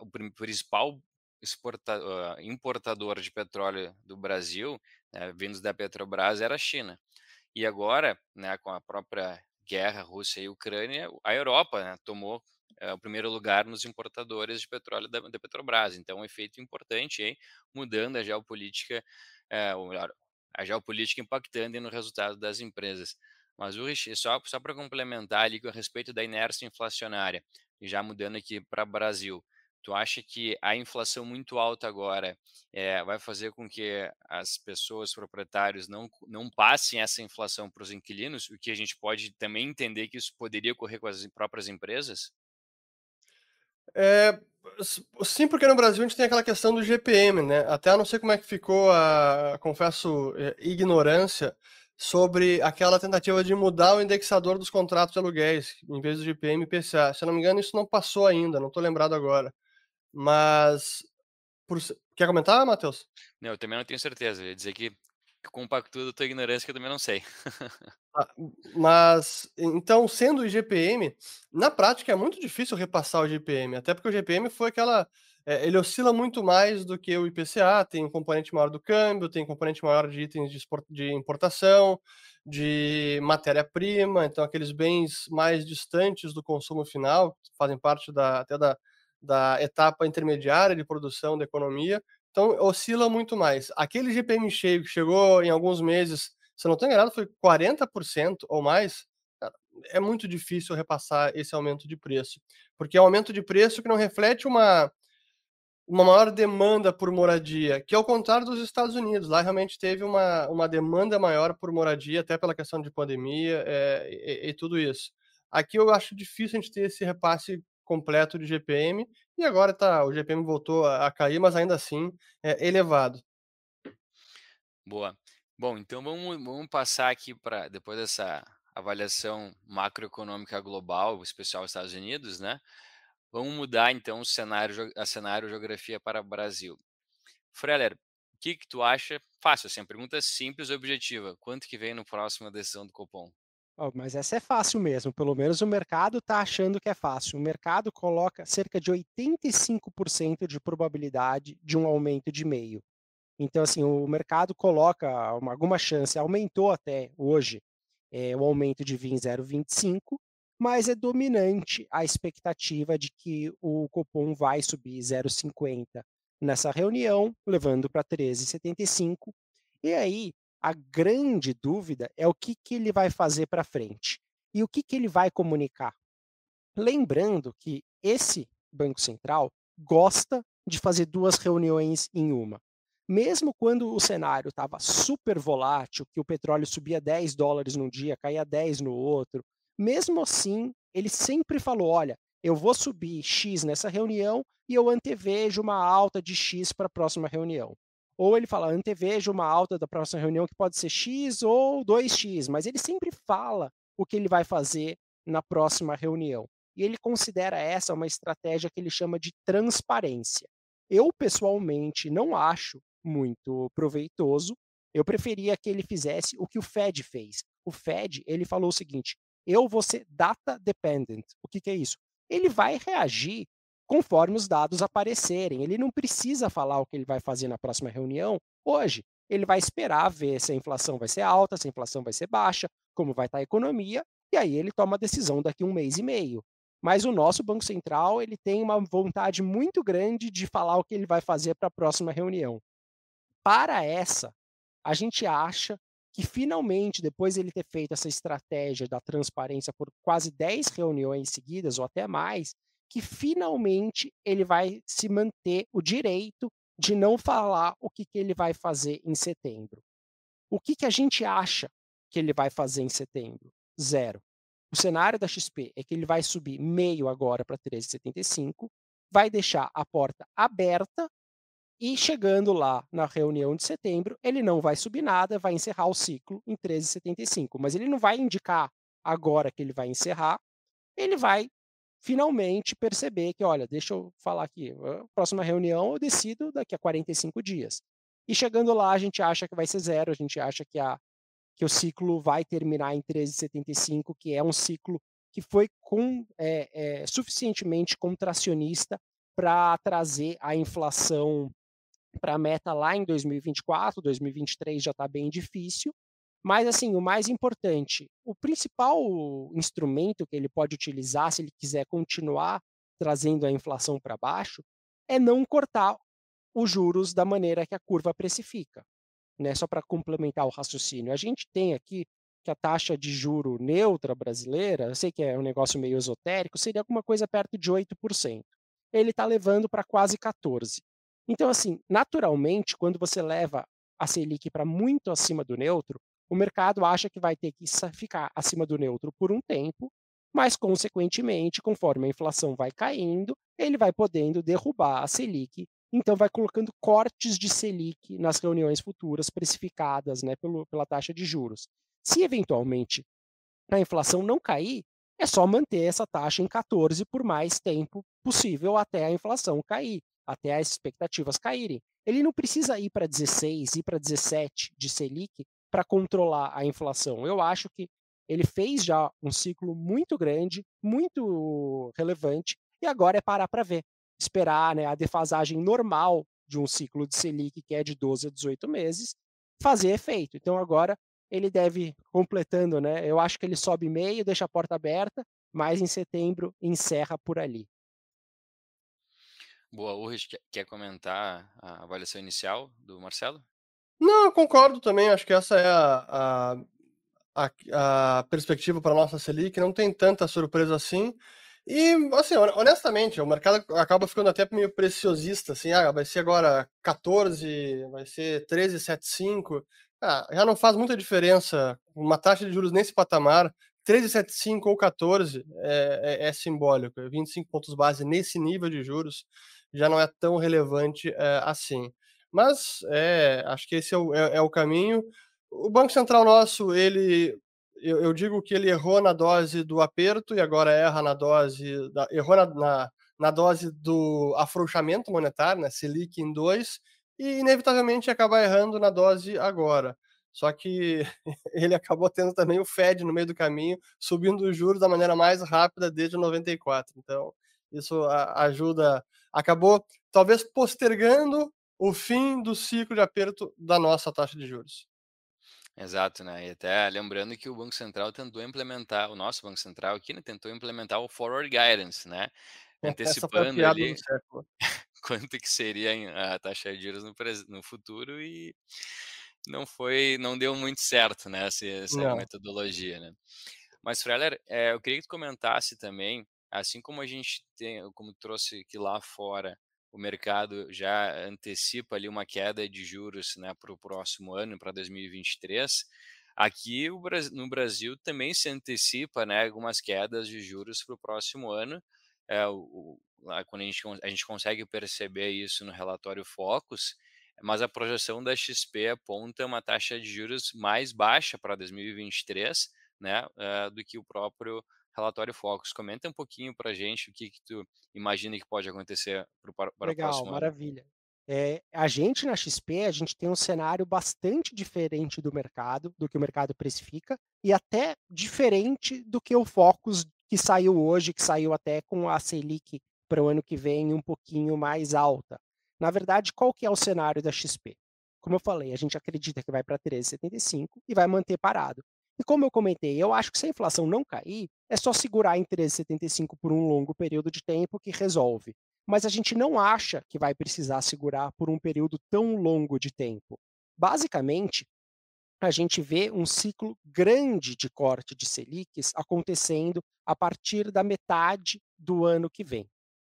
o principal exporta, uh, importador de petróleo do Brasil, né, vindos da Petrobras, era a China. E agora, né, com a própria guerra Rússia e Ucrânia, a Europa né, tomou uh, o primeiro lugar nos importadores de petróleo da, da Petrobras. Então, um efeito importante, hein, mudando a geopolítica, uh, ou melhor, a geopolítica impactando no resultado das empresas. Mas, Ulrich, só, só para complementar ali a respeito da inércia inflacionária, já mudando aqui para o Brasil, tu acha que a inflação muito alta agora é, vai fazer com que as pessoas, proprietários, não, não passem essa inflação para os inquilinos, o que a gente pode também entender que isso poderia ocorrer com as próprias empresas? É, sim, porque no Brasil a gente tem aquela questão do GPM, né? Até não sei como é que ficou a, confesso, é, ignorância sobre aquela tentativa de mudar o indexador dos contratos de aluguéis, em vez do GPM e PCA. Se eu não me engano, isso não passou ainda, não estou lembrado agora. Mas. Por... Quer comentar, Matheus? Não, eu também não tenho certeza. Eu ia dizer que compactua a tua ignorância, que eu também não sei. <laughs> Ah, mas, então, sendo o IGPM, na prática é muito difícil repassar o IGPM, até porque o IGPM foi aquela. É, ele oscila muito mais do que o IPCA, tem um componente maior do câmbio, tem um componente maior de itens de, de importação, de matéria-prima, então aqueles bens mais distantes do consumo final, fazem parte da, até da, da etapa intermediária de produção da economia, então oscila muito mais. Aquele GPM cheio que chegou em alguns meses, se não estou enganado, foi 40% ou mais. É muito difícil repassar esse aumento de preço, porque é um aumento de preço que não reflete uma, uma maior demanda por moradia, que ao contrário dos Estados Unidos, lá realmente teve uma, uma demanda maior por moradia, até pela questão de pandemia é, e, e, tudo isso. Aqui eu acho difícil a gente ter esse repasse completo de GPM, e agora tá, o GPM voltou a, a cair, mas ainda assim é elevado. Boa. Bom, então vamos, vamos passar aqui para, depois dessa avaliação macroeconômica global, especial Estados Unidos, né? Vamos mudar então o cenário, a cenário geografia para Brasil. Freller, o que, que tu acha? Fácil, assim, pergunta simples e objetiva. Quanto que vem no próximo decisão do Copom? Oh, mas essa é fácil mesmo, pelo menos o mercado está achando que é fácil. O mercado coloca cerca de 85% de probabilidade de um aumento de meio. Então, assim, o mercado coloca uma, alguma chance, aumentou até hoje é, o aumento de VIN 0,25, mas é dominante a expectativa de que o Copom vai subir 0,50 nessa reunião, levando para 13,75. E aí, a grande dúvida é o que, que ele vai fazer para frente e o que, que ele vai comunicar. Lembrando que esse Banco Central gosta de fazer duas reuniões em uma. Mesmo quando o cenário estava super volátil, que o petróleo subia 10 dólares num dia, caía 10 no outro, mesmo assim, ele sempre falou: olha, eu vou subir X nessa reunião e eu antevejo uma alta de X para a próxima reunião. Ou ele fala, antevejo uma alta da próxima reunião que pode ser X ou 2X, mas ele sempre fala o que ele vai fazer na próxima reunião. E ele considera essa uma estratégia que ele chama de transparência. Eu, pessoalmente, não acho muito proveitoso. Eu preferia que ele fizesse o que o Fed fez. O Fed, ele falou o seguinte: eu vou ser data dependent. O que, que é isso? Ele vai reagir conforme os dados aparecerem. Ele não precisa falar o que ele vai fazer na próxima reunião hoje. Ele vai esperar ver se a inflação vai ser alta, se a inflação vai ser baixa, como vai estar a economia, e aí ele toma a decisão daqui a um mês e meio. Mas o nosso Banco Central ele tem uma vontade muito grande de falar o que ele vai fazer para a próxima reunião. Para essa, a gente acha que finalmente, depois de ele ter feito essa estratégia da transparência por quase 10 reuniões seguidas, ou até mais, que finalmente ele vai se manter o direito de não falar o que, que ele vai fazer em setembro. O que, que a gente acha que ele vai fazer em setembro? Zero. O cenário da XP é que ele vai subir meio agora para 13,75, vai deixar a porta aberta e chegando lá na reunião de setembro, ele não vai subir nada, vai encerrar o ciclo em 13,75. Mas ele não vai indicar agora que ele vai encerrar, ele vai finalmente perceber que, olha, deixa eu falar aqui, próxima reunião eu decido daqui a 45 dias. E chegando lá, a gente acha que vai ser zero, a gente acha que, a, que o ciclo vai terminar em 13,75, que é um ciclo que foi com, é, é, suficientemente contracionista para trazer a inflação para a meta lá em 2024, 2023 já está bem difícil. Mas, assim, o mais importante, o principal instrumento que ele pode utilizar se ele quiser continuar trazendo a inflação para baixo é não cortar os juros da maneira que a curva precifica. Né? Só para complementar o raciocínio, a gente tem aqui que a taxa de juro neutra brasileira, eu sei que é um negócio meio esotérico, seria alguma coisa perto de 8%. Ele está levando para quase 14%. Então, assim, naturalmente, quando você leva a Selic para muito acima do neutro, o mercado acha que vai ter que ficar acima do neutro por um tempo, mas, consequentemente, conforme a inflação vai caindo, ele vai podendo derrubar a Selic, então vai colocando cortes de Selic nas reuniões futuras precificadas né, pelo, pela taxa de juros. Se eventualmente a inflação não cair, é só manter essa taxa em 14 por mais tempo possível até a inflação cair até as expectativas caírem. Ele não precisa ir para 16, ir para 17 de Selic para controlar a inflação. Eu acho que ele fez já um ciclo muito grande, muito relevante, e agora é parar para ver, esperar né, a defasagem normal de um ciclo de Selic, que é de 12 a 18 meses, fazer efeito. Então agora ele deve, completando, né? Eu acho que ele sobe meio, deixa a porta aberta, mas em setembro encerra por ali. Boa, Urris, quer comentar a avaliação inicial do Marcelo? Não, concordo também. Acho que essa é a, a, a, a perspectiva para a nossa Selic. Não tem tanta surpresa assim. E, assim, honestamente, o mercado acaba ficando até meio preciosista, assim, ah, vai ser agora 14, vai ser 13,75. Ah, já não faz muita diferença uma taxa de juros nesse patamar, 13,75 ou 14 é, é, é simbólico, 25 pontos base nesse nível de juros já não é tão relevante é, assim. Mas é, acho que esse é o, é, é o caminho. O Banco Central nosso, ele eu, eu, digo que ele errou na dose do aperto e agora erra na dose da, errou na, na, na, dose do afrouxamento monetário, né, Selic em 2, e inevitavelmente acaba errando na dose agora. Só que <laughs> ele acabou tendo também o Fed no meio do caminho, subindo os juros da maneira mais rápida desde 94. Então, isso ajuda, acabou talvez postergando o fim do ciclo de aperto da nossa taxa de juros. Exato, né? E até lembrando que o Banco Central tentou implementar, o nosso Banco Central aqui, né, tentou implementar o Forward Guidance, né? Antecipando ali <laughs> quanto que seria a taxa de juros no, no futuro e não foi, não deu muito certo, né, essa, essa metodologia, né? Mas, Freller, é, eu queria que tu comentasse também, assim como a gente tem, como trouxe que lá fora o mercado já antecipa ali uma queda de juros né, para o próximo ano, para 2023. Aqui no Brasil também se antecipa né, algumas quedas de juros para o próximo ano. É, o, quando a gente, a gente consegue perceber isso no relatório Focus, mas a projeção da XP aponta uma taxa de juros mais baixa para 2023 né, uh, do que o próprio relatório Focus. Comenta um pouquinho para a gente o que, que tu imagina que pode acontecer para, para Legal, o próximo maravilha. ano. É, a gente na XP, a gente tem um cenário bastante diferente do mercado, do que o mercado precifica, e até diferente do que o Focus que saiu hoje, que saiu até com a Selic para o ano que vem um pouquinho mais alta. Na verdade, qual que é o cenário da XP? Como eu falei, a gente acredita que vai para 13,75 e vai manter parado. E como eu comentei, eu acho que se a inflação não cair, é só segurar em 13,75 por um longo período de tempo que resolve. Mas a gente não acha que vai precisar segurar por um período tão longo de tempo. Basicamente, a gente vê um ciclo grande de corte de Selics acontecendo a partir da metade do ano que vem.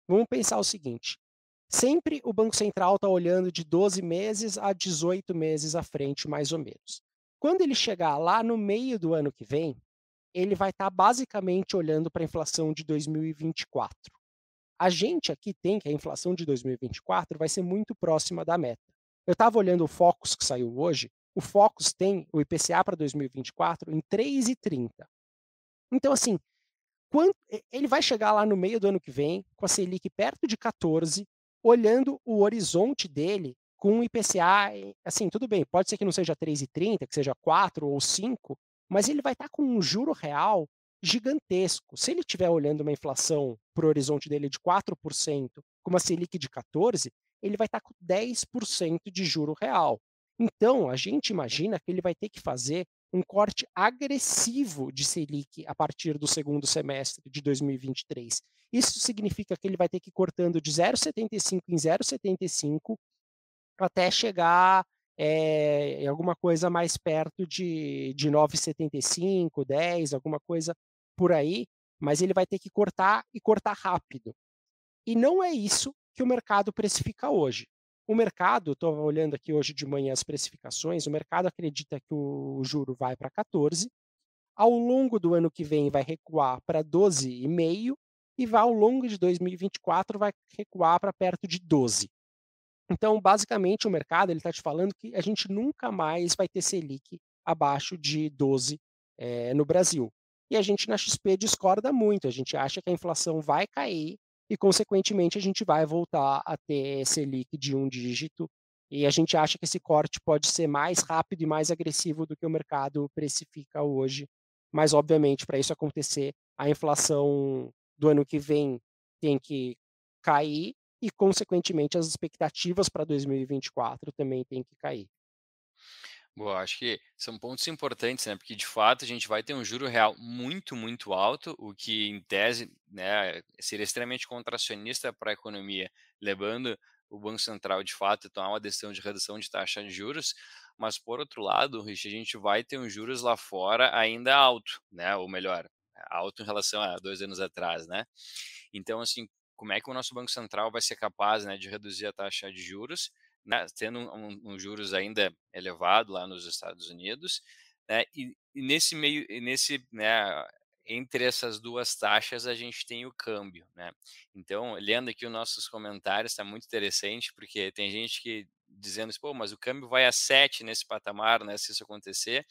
Vamos pensar o seguinte: sempre o Banco Central está olhando de 12 meses a 18 meses à frente, mais ou menos. Quando ele chegar lá no meio do ano que vem, ele vai estar tá basicamente olhando para a inflação de 2024. A gente aqui tem que a inflação de 2024 vai ser muito próxima da meta. Eu estava olhando o Focus que saiu hoje, o Focus tem o IPCA para 2024 em 3,30. Então, assim, quando, ele vai chegar lá no meio do ano que vem, com a Selic perto de 14, olhando o horizonte dele com um IPCA, assim, tudo bem, pode ser que não seja 3,30, que seja 4 ou 5, mas ele vai estar tá com um juro real gigantesco. Se ele estiver olhando uma inflação para o horizonte dele de 4%, com uma Selic de 14%, ele vai estar tá com 10% de juro real. Então, a gente imagina que ele vai ter que fazer um corte agressivo de Selic a partir do segundo semestre de 2023. Isso significa que ele vai ter que ir cortando de 0,75 em 0,75 até chegar é, em alguma coisa mais perto de, de 9,75, 10, alguma coisa por aí, mas ele vai ter que cortar e cortar rápido. E não é isso que o mercado precifica hoje. O mercado, estou olhando aqui hoje de manhã as precificações, o mercado acredita que o juro vai para 14, ao longo do ano que vem vai recuar para 12,5 e vai ao longo de 2024 vai recuar para perto de 12. Então, basicamente, o mercado está te falando que a gente nunca mais vai ter Selic abaixo de 12 é, eh, no Brasil. E a gente na XP discorda muito, a gente acha que a inflação vai cair e, consequentemente, a gente vai voltar a ter Selic de um dígito. E a gente acha que esse corte pode ser mais rápido e mais agressivo do que o mercado precifica hoje. Mas, obviamente, para isso acontecer, a inflação do ano que vem tem que cair e, consequentemente, as expectativas para 2024 também têm que cair. Boa, acho que são pontos importantes, né? Porque de fato a gente vai ter um juro real muito, muito alto, o que em tese né, seria extremamente contracionista para a economia, levando o Banco Central de fato a tomar uma decisão de redução de taxa de juros, mas por outro lado, Rich, a gente vai ter um juros lá fora ainda alto, né? Ou melhor, alto em relação a dois anos atrás, né? Então, assim, como é que o nosso Banco Central vai ser capaz né, de reduzir a taxa de juros, né, tendo um, um, juros ainda elevado lá nos Estados Unidos, né, e, e, nesse meio, nesse, né, entre essas duas taxas a gente tem o câmbio, né? Então, lendo aqui os nossos comentários, está muito interessante, porque tem gente que dizendo, pô, mas o câmbio vai a 7 nesse patamar, né, se isso acontecer,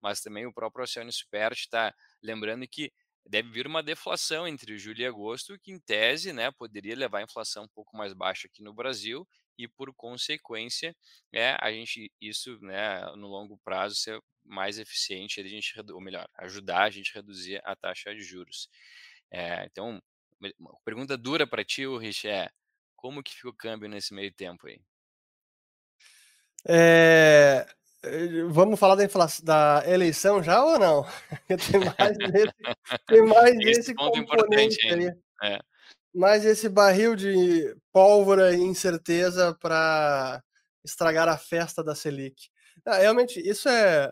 mas também o próprio Oceano Super está lembrando que deve vir uma deflação entre julho e agosto, que em tese, né, poderia levar a inflação um pouco mais baixa aqui no Brasil e por consequência, é a gente isso, né, no longo prazo ser mais eficiente, a gente ou melhor, ajudar a gente a reduzir a taxa de juros. É, então, pergunta dura para ti, Rich, é como que fica o câmbio nesse meio tempo aí? É, vamos falar da, inflação, da eleição já ou não? <laughs> tem mais esse, tem mais esse, esse componente aí. É. Mais esse barril de pólvora e incerteza para estragar a festa da Selic. Ah, realmente, isso é.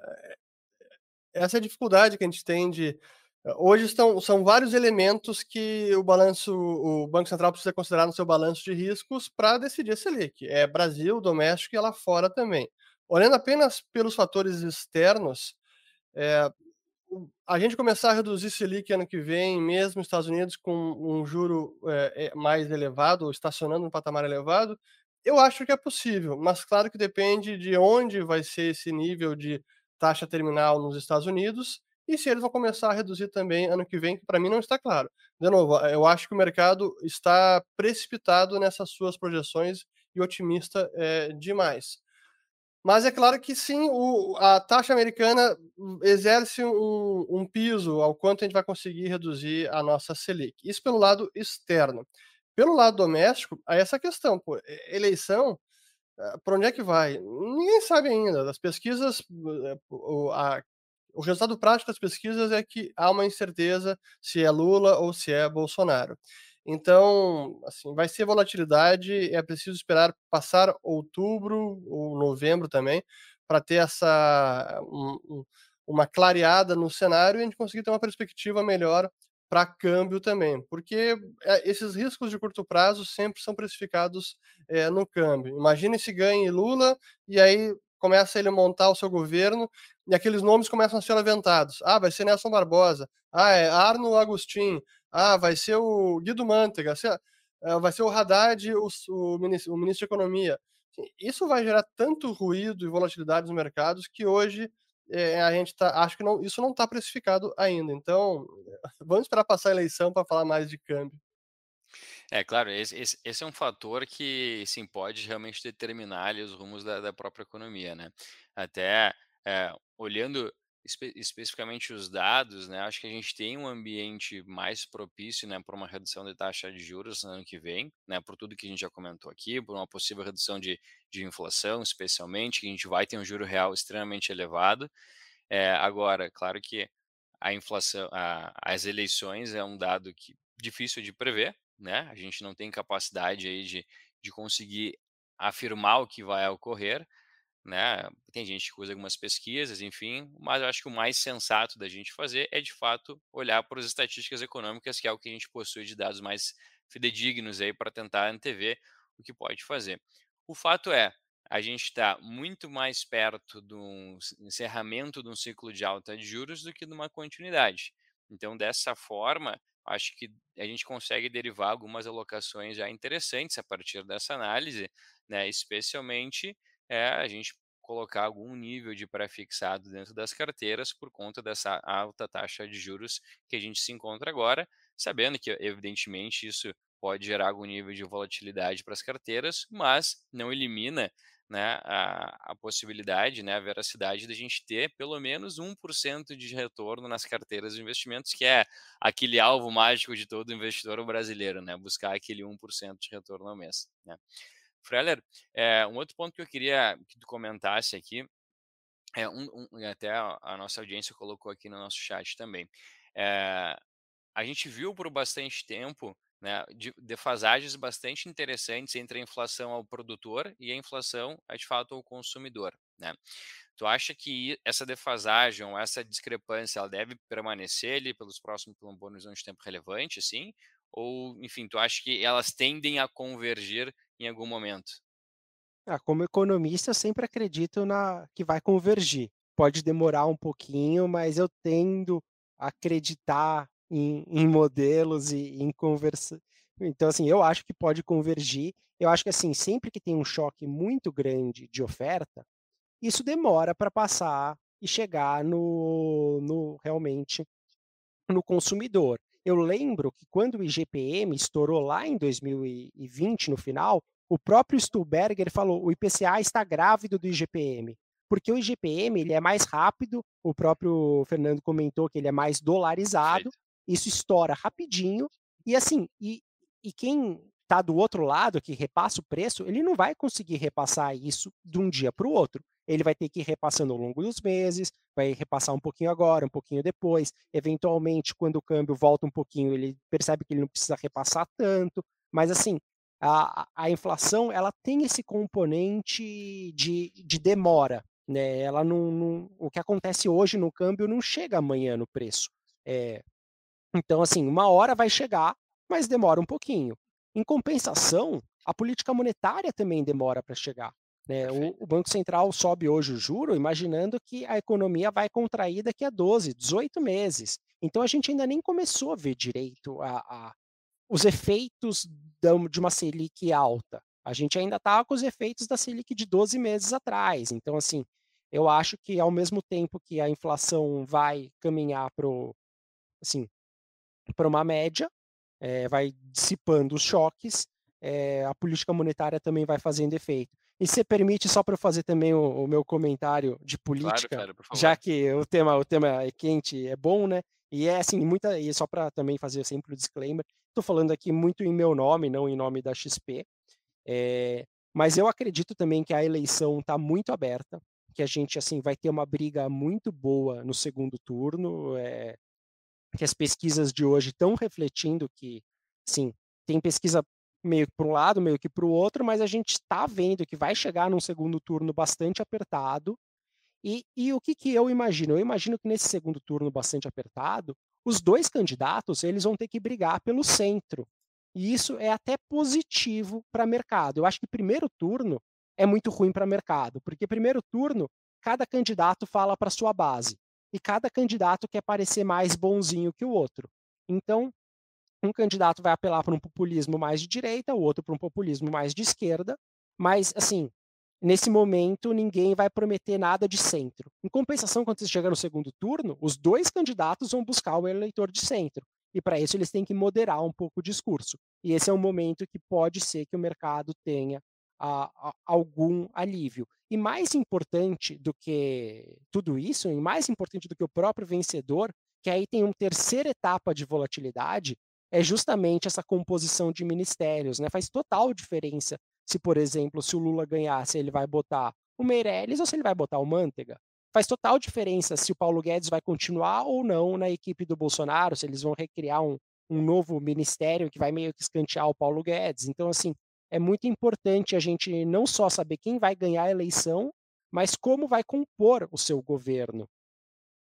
Essa é a dificuldade que a gente tem de. Hoje estão, são vários elementos que o balanço, o Banco Central precisa considerar no seu balanço de riscos para decidir a Selic. É Brasil, doméstico e lá fora também. Olhando apenas pelos fatores externos, é, a gente começar a reduzir Selic ano que vem, mesmo Estados Unidos, com um juro é, mais elevado, estacionando um patamar elevado, eu acho que é possível, mas claro que depende de onde vai ser esse nível de taxa terminal nos Estados Unidos e se eles vão começar a reduzir também ano que vem, que para mim não está claro. De novo, eu acho que o mercado está precipitado nessas suas projeções e otimista é, demais. Mas é claro que sim, o, a taxa americana exerce um, piso ao quanto a gente vai conseguir reduzir a nossa Selic. Isso pelo lado externo. Pelo lado doméstico, aí essa questão, pô, eleição, eh, para onde é que vai? Ninguém sabe ainda. As pesquisas, eh, o, a, o resultado prático das pesquisas é que há uma incerteza se é Lula ou se é Bolsonaro. Então, assim, vai ser volatilidade, é preciso esperar passar outubro ou novembro também para ter essa um, uma clareada no cenário e a gente conseguir ter uma perspectiva melhor para câmbio também, porque eh, esses riscos de curto prazo sempre são precificados é, no câmbio. Imagine se ganhe Lula e aí começa ele a montar o seu governo e aqueles nomes começam a ser aventados. Ah, vai ser Nelson Barbosa. Ah, é Arno Agostinho ah, vai ser o Guido Mantega, eh, vai ser o Haddad, o, o, ministro, o ministro de Economia. Isso vai gerar tanto ruído e volatilidade nos mercados que hoje é, a gente tá, acho que não, isso não está precificado ainda. Então, <laughs> vamos esperar passar a eleição para falar mais de câmbio. É, claro, esse, esse, esse, é um fator que, sim, pode realmente determinar ali, os rumos da, da própria economia, né? Até é, olhando espe especificamente os dados, né, acho que a gente tem um ambiente mais propício, né, para uma redução de taxa de juros no ano que vem, né, por tudo que a gente já comentou aqui, por uma possível redução de, de inflação, especialmente, que a gente vai ter um juro real extremamente elevado. É, agora, claro que a inflação, a, as eleições é um dado que difícil de prever, né? A gente não tem capacidade aí de, de conseguir afirmar o que vai ocorrer, né? Tem gente que usa algumas pesquisas, enfim, mas eu acho que o mais sensato da gente fazer é de fato olhar para as estatísticas econômicas, que é o que a gente possui de dados mais fidedignos aí para tentar antever o que pode fazer. O fato é, a gente está muito mais perto do encerramento de um ciclo de alta de juros do que de uma continuidade. Então, dessa forma, acho que a gente consegue derivar algumas alocações já interessantes a partir dessa análise, né? especialmente é a gente colocar algum nível de pré-fixado dentro das carteiras por conta dessa alta taxa de juros que a gente se encontra agora, sabendo que, evidentemente, isso pode gerar algum nível de volatilidade para as carteiras, mas não elimina né, a, a, possibilidade, né, a veracidade da gente ter pelo menos 1% de retorno nas carteiras de investimentos, que é aquele alvo mágico de todo investidor brasileiro, né, buscar aquele 1% de retorno ao mês. Né. Freller, é, um outro ponto que eu queria que tu comentasse aqui, é um, um até a, nossa audiência colocou aqui no nosso chat também. É, a gente viu por bastante tempo né, de, defasagens bastante interessantes entre a inflação ao produtor e a inflação, de fato, ao consumidor. Né? Tu acha que essa defasagem, ou essa discrepância, ela deve permanecer ali pelos próximos por um de tempo relevante, assim? Ou, enfim, tu acha que elas tendem a convergir em algum momento? Ah, como economista, eu sempre acredito na que vai convergir. Pode demorar um pouquinho, mas eu tendo a acreditar em, em modelos e em conversa. Então, assim, eu acho que pode convergir. Eu acho que, assim, sempre que tem um choque muito grande de oferta, isso demora para passar e chegar no, no realmente no consumidor. Eu lembro que quando o IGPM estourou lá em 2020, no final, o próprio Stuhlberger falou: o IPCA está grávido do IGPM, porque o IGPM ele é mais rápido. O próprio Fernando comentou que ele é mais dolarizado. Isso estoura rapidinho e assim e, e quem está do outro lado que repassa o preço, ele não vai conseguir repassar isso de um dia para o outro ele vai ter que ir repassando ao longo dos meses, vai repassar um pouquinho agora, um pouquinho depois. Eventualmente, quando o câmbio volta um pouquinho, ele percebe que ele não precisa repassar tanto. Mas assim, a, a inflação ela tem esse componente de, de demora. Né? Ela não, não, o que acontece hoje no câmbio não chega amanhã no preço. É, então, assim, uma hora vai chegar, mas demora um pouquinho. Em compensação, a política monetária também demora para chegar. Né? O, o, Banco Central sobe hoje o juro, imaginando que a economia vai contrair daqui a 12, 18 meses. Então a gente ainda nem começou a ver direito a, a, os efeitos de uma Selic alta. A gente ainda está com os efeitos da Selic de 12 meses atrás. Então, assim, eu acho que ao mesmo tempo que a inflação vai caminhar para assim, uma média, é, vai dissipando os choques, é, a política monetária também vai fazendo efeito. E se permite, só para eu fazer também o, o, meu comentário de política, claro, claro, já que o tema, o tema é quente, é bom, né? E é assim, muita, e só para também fazer sempre o disclaimer, estou falando aqui muito em meu nome, não em nome da XP. É, mas eu acredito também que a eleição está muito aberta, que a gente assim vai ter uma briga muito boa no segundo turno, é, que as pesquisas de hoje estão refletindo que, sim, tem pesquisa meio que para um lado, meio que para o outro, mas a gente está vendo que vai chegar num segundo turno bastante apertado. E, e o que, que eu imagino? Eu imagino que nesse segundo turno bastante apertado, os dois candidatos eles vão ter que brigar pelo centro. E isso é até positivo para mercado. Eu acho que primeiro turno é muito ruim para mercado, porque primeiro turno cada candidato fala para sua base e cada candidato quer parecer mais bonzinho que o outro. Então, um candidato vai apelar para um populismo mais de direita, o outro para um populismo mais de esquerda, mas, assim, nesse momento ninguém vai prometer nada de centro. Em compensação, quando você chega no segundo turno, os dois candidatos vão buscar o eleitor de centro. E para isso eles têm que moderar um pouco o discurso. E esse é um momento que pode ser que o mercado tenha a, a, algum alívio. E mais importante do que tudo isso, e mais importante do que o próprio vencedor, que aí tem uma terceira etapa de volatilidade, é justamente essa composição de ministérios. Né? Faz total diferença se, por exemplo, se o Lula ganhar, se ele vai botar o Meirelles ou se ele vai botar o Manteiga. Faz total diferença se o Paulo Guedes vai continuar ou não na equipe do Bolsonaro, se eles vão recriar um, um novo ministério que vai meio que escantear o Paulo Guedes. Então, assim, é muito importante a gente não só saber quem vai ganhar a eleição, mas como vai compor o seu governo.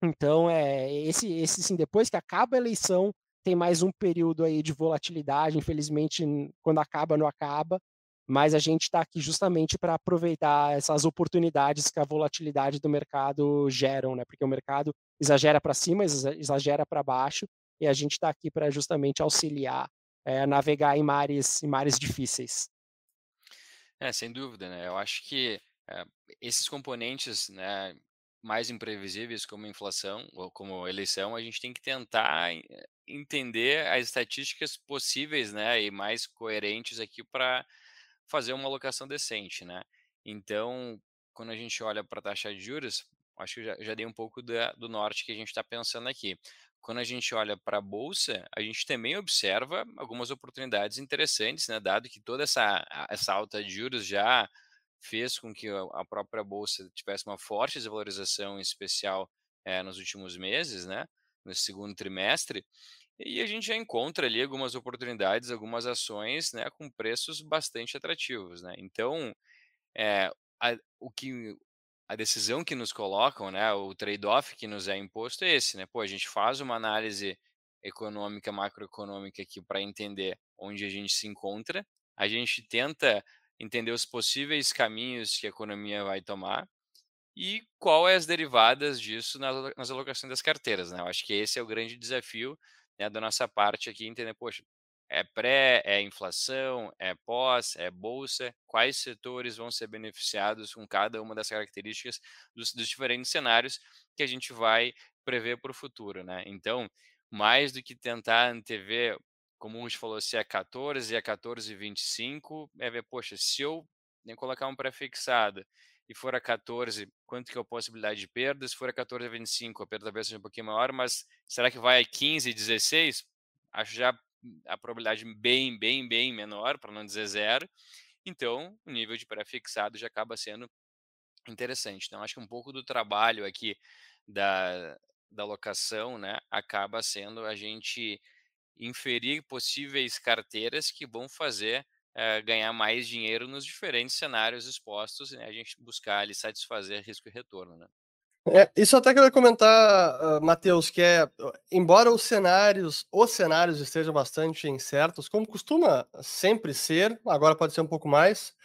Então, é esse, esse sim, depois que acaba a eleição, tem mais um período aí de volatilidade, infelizmente, quando acaba, não acaba, mas a gente está aqui justamente para aproveitar essas oportunidades que a volatilidade do mercado geram, né? Porque o mercado exagera para cima, exagera para baixo, e a gente está aqui para justamente auxiliar é, navegar em mares, em mares difíceis. É, sem dúvida, né? Eu acho que é, esses componentes, né, mais imprevisíveis como inflação ou como eleição, a gente tem que tentar eh, entender as estatísticas possíveis, né, e mais coerentes aqui para fazer uma alocação decente, né? Então, quando a gente olha para a taxa de juros, acho que já, já dei um pouco da, do norte que a gente está pensando aqui. Quando a gente olha para a bolsa, a gente também observa algumas oportunidades interessantes, né? Dado que toda essa, essa alta de juros já fez com que a própria bolsa tivesse uma forte desvalorização, em especial é, nos últimos meses, né, no segundo trimestre, e a gente já encontra ali algumas oportunidades, algumas ações, né, com preços bastante atrativos, né. Então, é, a, o que a decisão que nos colocam, né, o trade-off que nos é imposto é esse, né? Pô, a gente faz uma análise econômica, macroeconômica aqui para entender onde a gente se encontra, a gente tenta entender os possíveis caminhos que a economia vai tomar e qual é as derivadas disso nas, alocações das carteiras, né? Eu acho que esse é o grande desafio né, da nossa parte aqui, entender, poxa, é pré, é inflação, é pós, é bolsa, quais setores vão ser beneficiados com cada uma das características dos, dos diferentes cenários que a gente vai prever para o futuro, né? Então, mais do que tentar antever, como gente falou, se é 14 é 14,25, é ver, poxa, se eu né, colocar um pré-fixado e for a 14, quanto que é a possibilidade de perda? Se for a 14 a 25, a perda talvez seja um pouquinho maior, mas será que vai a 15, 16? Acho já a probabilidade bem, bem, bem menor, para não dizer zero. Então, o nível de pré-fixado já acaba sendo interessante. Então, acho que um pouco do trabalho aqui da, da locação, né, acaba sendo a gente inferir possíveis carteiras que vão fazer é, ganhar mais dinheiro nos diferentes cenários expostos, né, a gente buscar ali satisfazer risco e retorno, né? É, isso até que eu ia comentar, uh, Matheus, que é, embora os cenários, os cenários estejam bastante incertos, como costuma sempre ser, agora pode ser um pouco mais,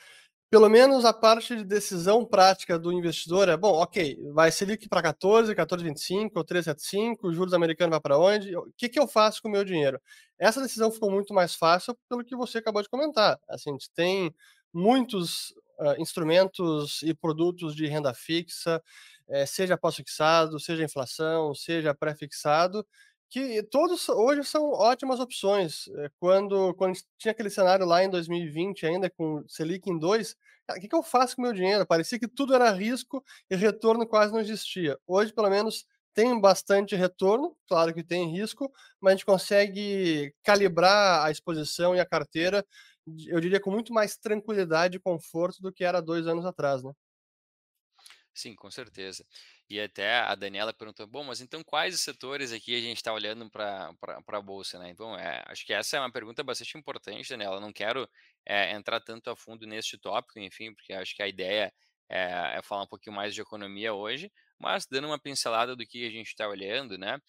pelo menos a parte de decisão prática do investidor é, bom, ok, vai Selic para 14, 14,25 ou 3,75, juros americanos vai para onde? O que, que eu faço com o meu dinheiro? Essa decisão ficou muito mais fácil pelo que você acabou de comentar. Assim, a gente tem muitos uh, instrumentos e produtos de renda fixa, é, seja pós-fixado, seja inflação, seja pré-fixado, que todos hoje são ótimas opções. Eh, quando, quando tinha aquele cenário lá em 2020, ainda com Selic em 2, o que, que eu faço com meu dinheiro? Parecia que tudo era risco e retorno quase não existia. Hoje, pelo menos, tem bastante retorno, claro que tem risco, mas a gente consegue calibrar a exposição e a carteira, eu diria, com muito mais tranquilidade e conforto do que era dois anos atrás, né? Sim, com certeza. E até a Daniela perguntou, bom, mas então quais setores aqui a gente está olhando para a Bolsa, né? Então, é, acho que essa é uma pergunta bastante importante, Daniela. Não quero é, entrar tanto a fundo neste tópico, enfim, porque acho que a ideia é, é, falar um pouquinho mais de economia hoje, mas dando uma pincelada do que a gente está olhando, né?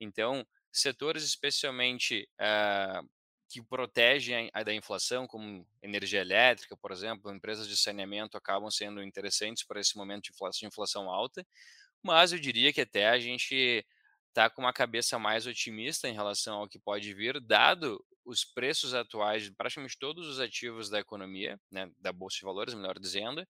Então, setores especialmente uh, que protegem a, da inflação, como energia elétrica, por exemplo, empresas de saneamento acabam sendo interessantes para esse momento de inflação, de inflação alta, mas eu diria que até a gente está com uma cabeça mais otimista em relação ao que pode vir, dado os preços atuais de praticamente todos os ativos da economia, né, da Bolsa de Valores, melhor dizendo.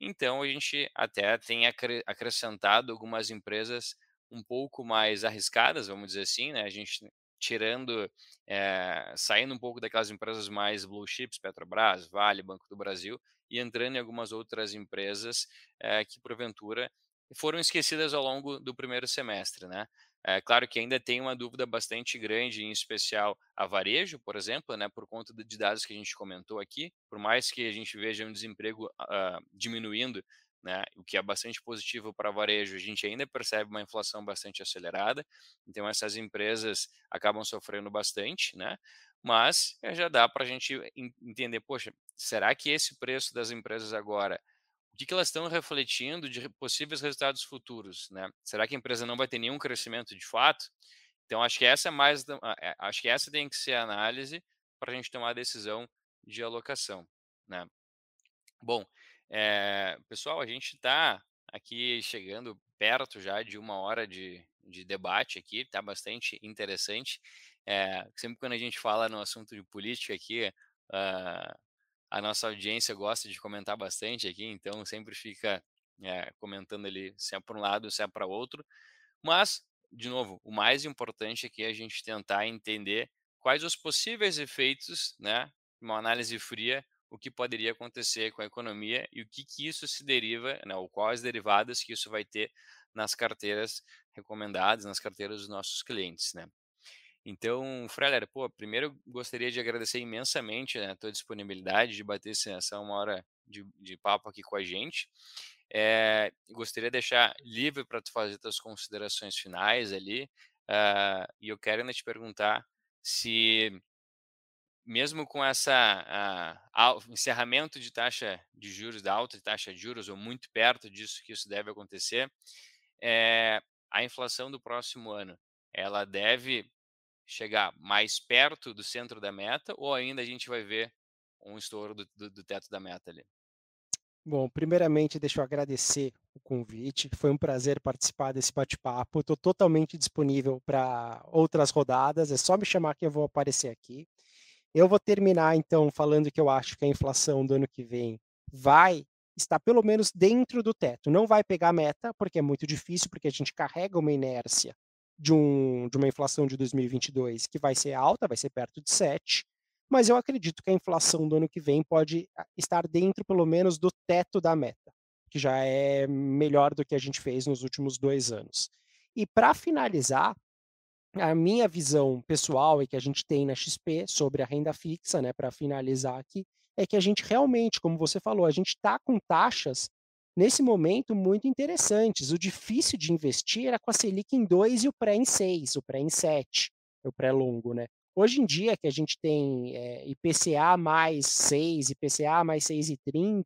Então, a gente até tem acrescentado algumas empresas um pouco mais arriscadas, vamos dizer assim, né? A gente tirando, é, saindo um pouco daquelas empresas mais blue chips, Petrobras, Vale, Banco do Brasil, e entrando em algumas outras empresas é, que, porventura, foram esquecidas ao longo do primeiro semestre, né? É claro que ainda tem uma dúvida bastante grande, em especial a varejo, por exemplo, né, por conta de dados que a gente comentou aqui. Por mais que a gente veja um desemprego uh, diminuindo, né, o que é bastante positivo para varejo, a gente ainda percebe uma inflação bastante acelerada, então essas empresas acabam sofrendo bastante, né, mas eh, já dá para a gente entender, poxa, será que esse preço das empresas agora, o que, que elas estão refletindo de possíveis resultados futuros, né? Será que a empresa não vai ter nenhum crescimento de fato? Então acho que essa é mais, é, acho que essa tem que ser a análise para a gente tomar a decisão de alocação, né? Bom, é, pessoal, a gente está aqui chegando perto já de uma hora de, de debate aqui, está bastante interessante. É, sempre quando a gente fala no assunto de política aqui, uh, a nossa audiência gosta de comentar bastante aqui, então sempre fica é, comentando ali se é para um lado, se é para outro. Mas, de novo, o mais importante aqui é a gente tentar entender quais os possíveis efeitos, né, uma análise fria o que poderia acontecer com a economia e o que, que isso se deriva, né, ou quais derivadas que isso vai ter nas carteiras recomendadas, nas carteiras dos nossos clientes, né? Então, Freller, pô, primeiro gostaria de agradecer imensamente né, a tua disponibilidade de bater essa uma hora de, de papo aqui com a gente. É, gostaria de deixar livre para tu fazer tuas considerações finais ali. Uh, e eu quero ainda te perguntar se mesmo com essa a, a, encerramento de taxa de juros, da alta de taxa de juros, ou muito perto disso que isso deve acontecer, é, a inflação do próximo ano, ela deve chegar mais perto do centro da meta ou ainda a gente vai ver um estouro do, do, do teto da meta ali? Bom, primeiramente, deixa eu agradecer o convite. Foi um prazer participar desse bate-papo. Estou totalmente disponível para outras rodadas. É só me chamar que eu vou aparecer aqui. Eu vou terminar, então, falando que eu acho que a inflação do ano que vem vai estar pelo menos dentro do teto. Não vai pegar a meta, porque é muito difícil, porque a gente carrega uma inércia de, um, de uma inflação de 2022 que vai ser alta, vai ser perto de 7 mas eu acredito que a inflação do ano que vem pode ah, estar dentro, pelo menos, do teto da meta, que já é melhor do que a gente fez nos últimos dois anos. E para finalizar, a minha visão pessoal e que a gente tem na XP sobre a renda fixa, né, para finalizar aqui, é que a gente realmente, como você falou, a gente está com taxas nesse momento muito interessantes. O difícil de investir era com a Selic em 2 e o pré em 6, o pré em 7, o pré longo, né? Hoje em dia, que a gente tem é, IPCA mais 6, IPCA mais 6,30,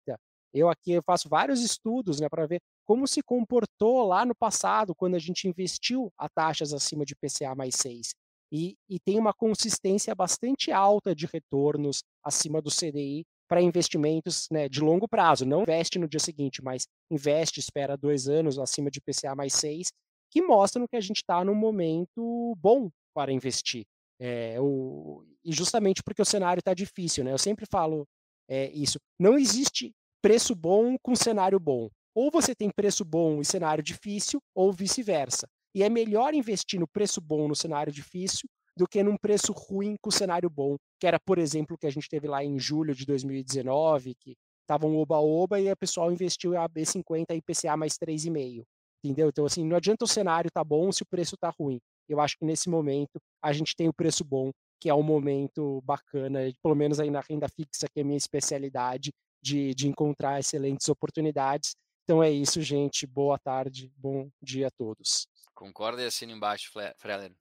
eu aqui eu faço vários estudos né, para ver como se comportou lá no passado, quando a gente investiu a taxas acima de IPCA mais 6. E, e tem uma consistência bastante alta de retornos acima do CDI para investimentos né, de longo prazo. Não investe no dia seguinte, mas investe, espera dois anos acima de IPCA mais 6, que mostram que a gente está num momento bom para investir. É, o, e justamente porque o cenário está difícil, né? Eu sempre falo é, isso. Não existe preço bom com cenário bom. Ou você tem preço bom e cenário difícil, ou vice-versa. E é melhor investir no preço bom no cenário difícil do que num preço ruim com cenário bom, que era, por exemplo, o que a gente teve lá em julho de 2019, que estava um oba-oba e o pessoal investiu a B50 e IPCA mais 3,5. Entendeu? Então, assim, não adianta o cenário tá bom se o preço tá ruim. Eu acho que nesse momento a gente tem o preço bom, que é um momento bacana, pelo menos aí na renda fixa, que é a minha especialidade, de, de encontrar excelentes oportunidades. Então é isso, gente. Boa tarde, bom dia a todos. Concorda e assina embaixo, Freller.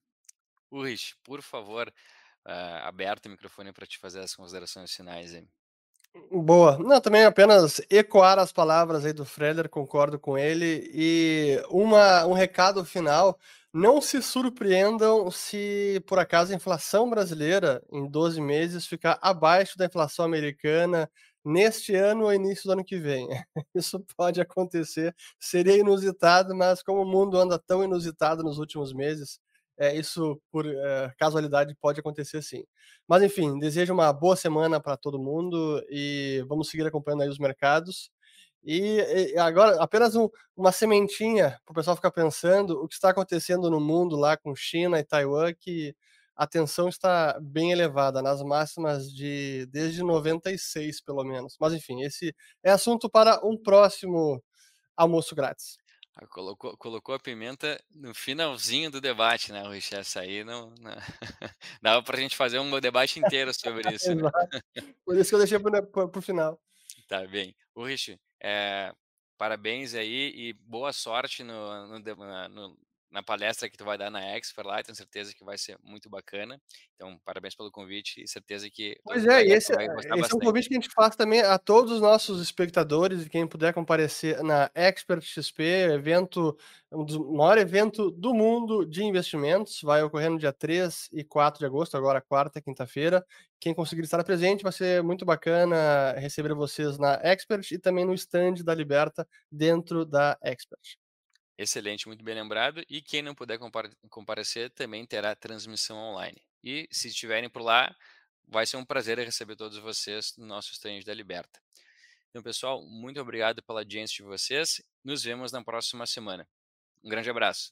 Ulrich, por favor, uh, aberto o microfone para te fazer as considerações finais aí. Boa. Não, também apenas ecoar as palavras aí do Freder, concordo com ele. E uma, um recado final: não se surpreendam se por acaso a inflação brasileira em 12 meses ficar abaixo da inflação americana neste ano ou início do ano que vem. <laughs> Isso pode acontecer, seria inusitado, mas como o mundo anda tão inusitado nos últimos meses, é, isso por é, casualidade pode acontecer sim. Mas enfim, desejo uma boa semana para todo mundo e vamos seguir acompanhando aí os mercados. E, e agora, apenas um, uma sementinha para o pessoal ficar pensando o que está acontecendo no mundo lá com China e Taiwan, que a tensão está bem elevada, nas máximas de desde 96, pelo menos. Mas enfim, esse é assunto para um próximo almoço grátis. Ah, colocou, colocou a pimenta no finalzinho do debate, né, Richard? Essa aí não, não... <laughs> dava para a gente fazer um debate inteiro sobre <laughs> isso. né? Por isso que eu deixei para o final. Tá bem. O Richard, é, parabéns aí e boa sorte no, no, no, na palestra que tu vai dar na Expert lá, tenho certeza que vai ser muito bacana. Então, parabéns pelo convite e certeza que. Pois é, esse, é, esse é um convite que a gente faz também a todos os nossos espectadores e quem puder comparecer na Expert XP, evento, um dos maior evento do mundo de investimentos, vai ocorrer no dia 3 e 4 de agosto, agora quarta, quinta-feira. Quem conseguir estar presente vai ser muito bacana receber vocês na Expert e também no stand da Liberta dentro da Expert. Excelente, muito bem lembrado. E quem não puder comparecer também terá transmissão online. E se estiverem por lá, vai ser um prazer receber todos vocês no nosso stand da Liberta. Então, pessoal, muito obrigado pela audiência de vocês. Nos vemos na próxima semana. Um grande abraço.